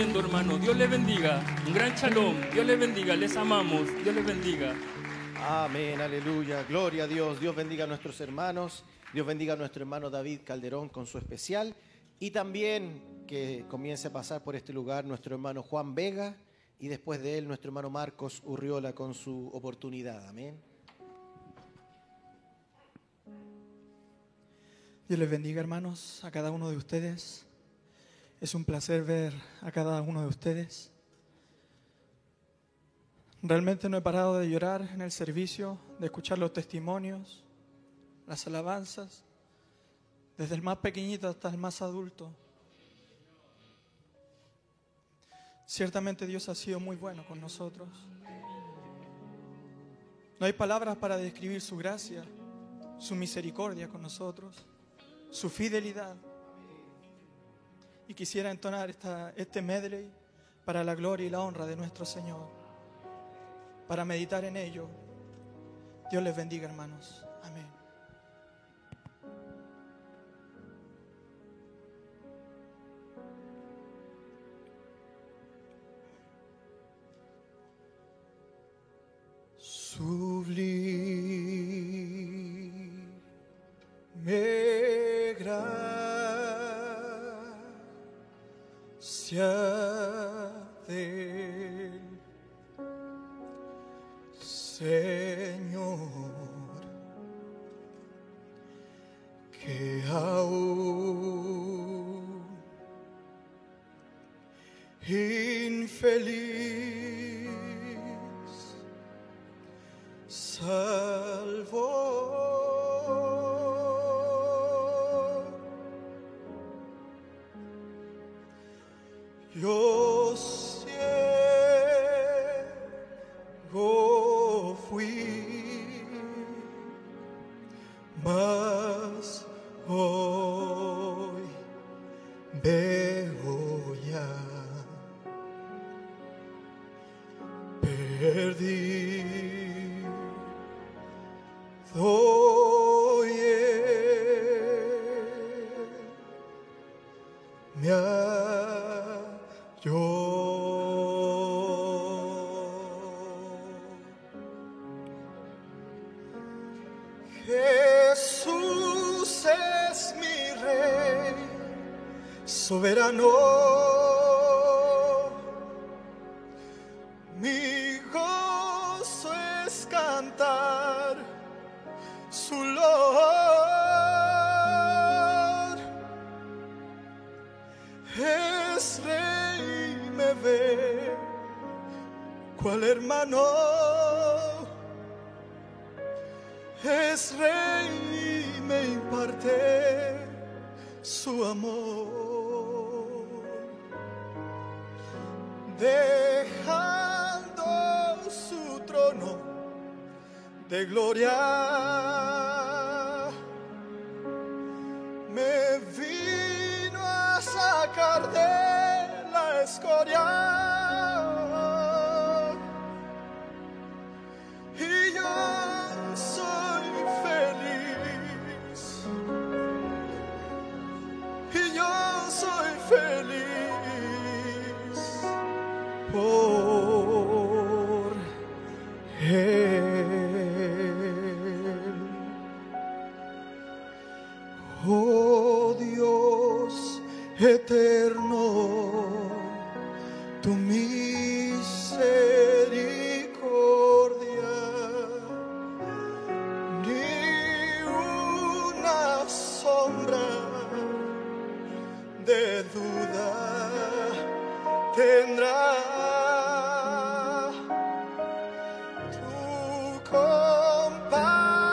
hermano. Dios les bendiga. Un gran shalom. Dios les bendiga. Les amamos. Dios les bendiga. Amén, aleluya. Gloria a Dios. Dios bendiga a nuestros hermanos. Dios bendiga a nuestro hermano David Calderón con su especial. Y también que comience a pasar por este lugar nuestro hermano Juan Vega. Y después de él nuestro hermano Marcos Urriola con su oportunidad. Amén. Dios les bendiga, hermanos, a cada uno de ustedes. Es un placer ver a cada uno de ustedes. Realmente no he parado de llorar en el servicio, de escuchar los testimonios, las alabanzas, desde el más pequeñito hasta el más adulto. Ciertamente Dios ha sido muy bueno con nosotros. No hay palabras para describir su gracia, su misericordia con nosotros, su fidelidad. Y quisiera entonar esta, este medley para la gloria y la honra de nuestro Señor, para meditar en ello. Dios les bendiga, hermanos. Amén. Sublime del Señor que aún infeliz salvó. Yo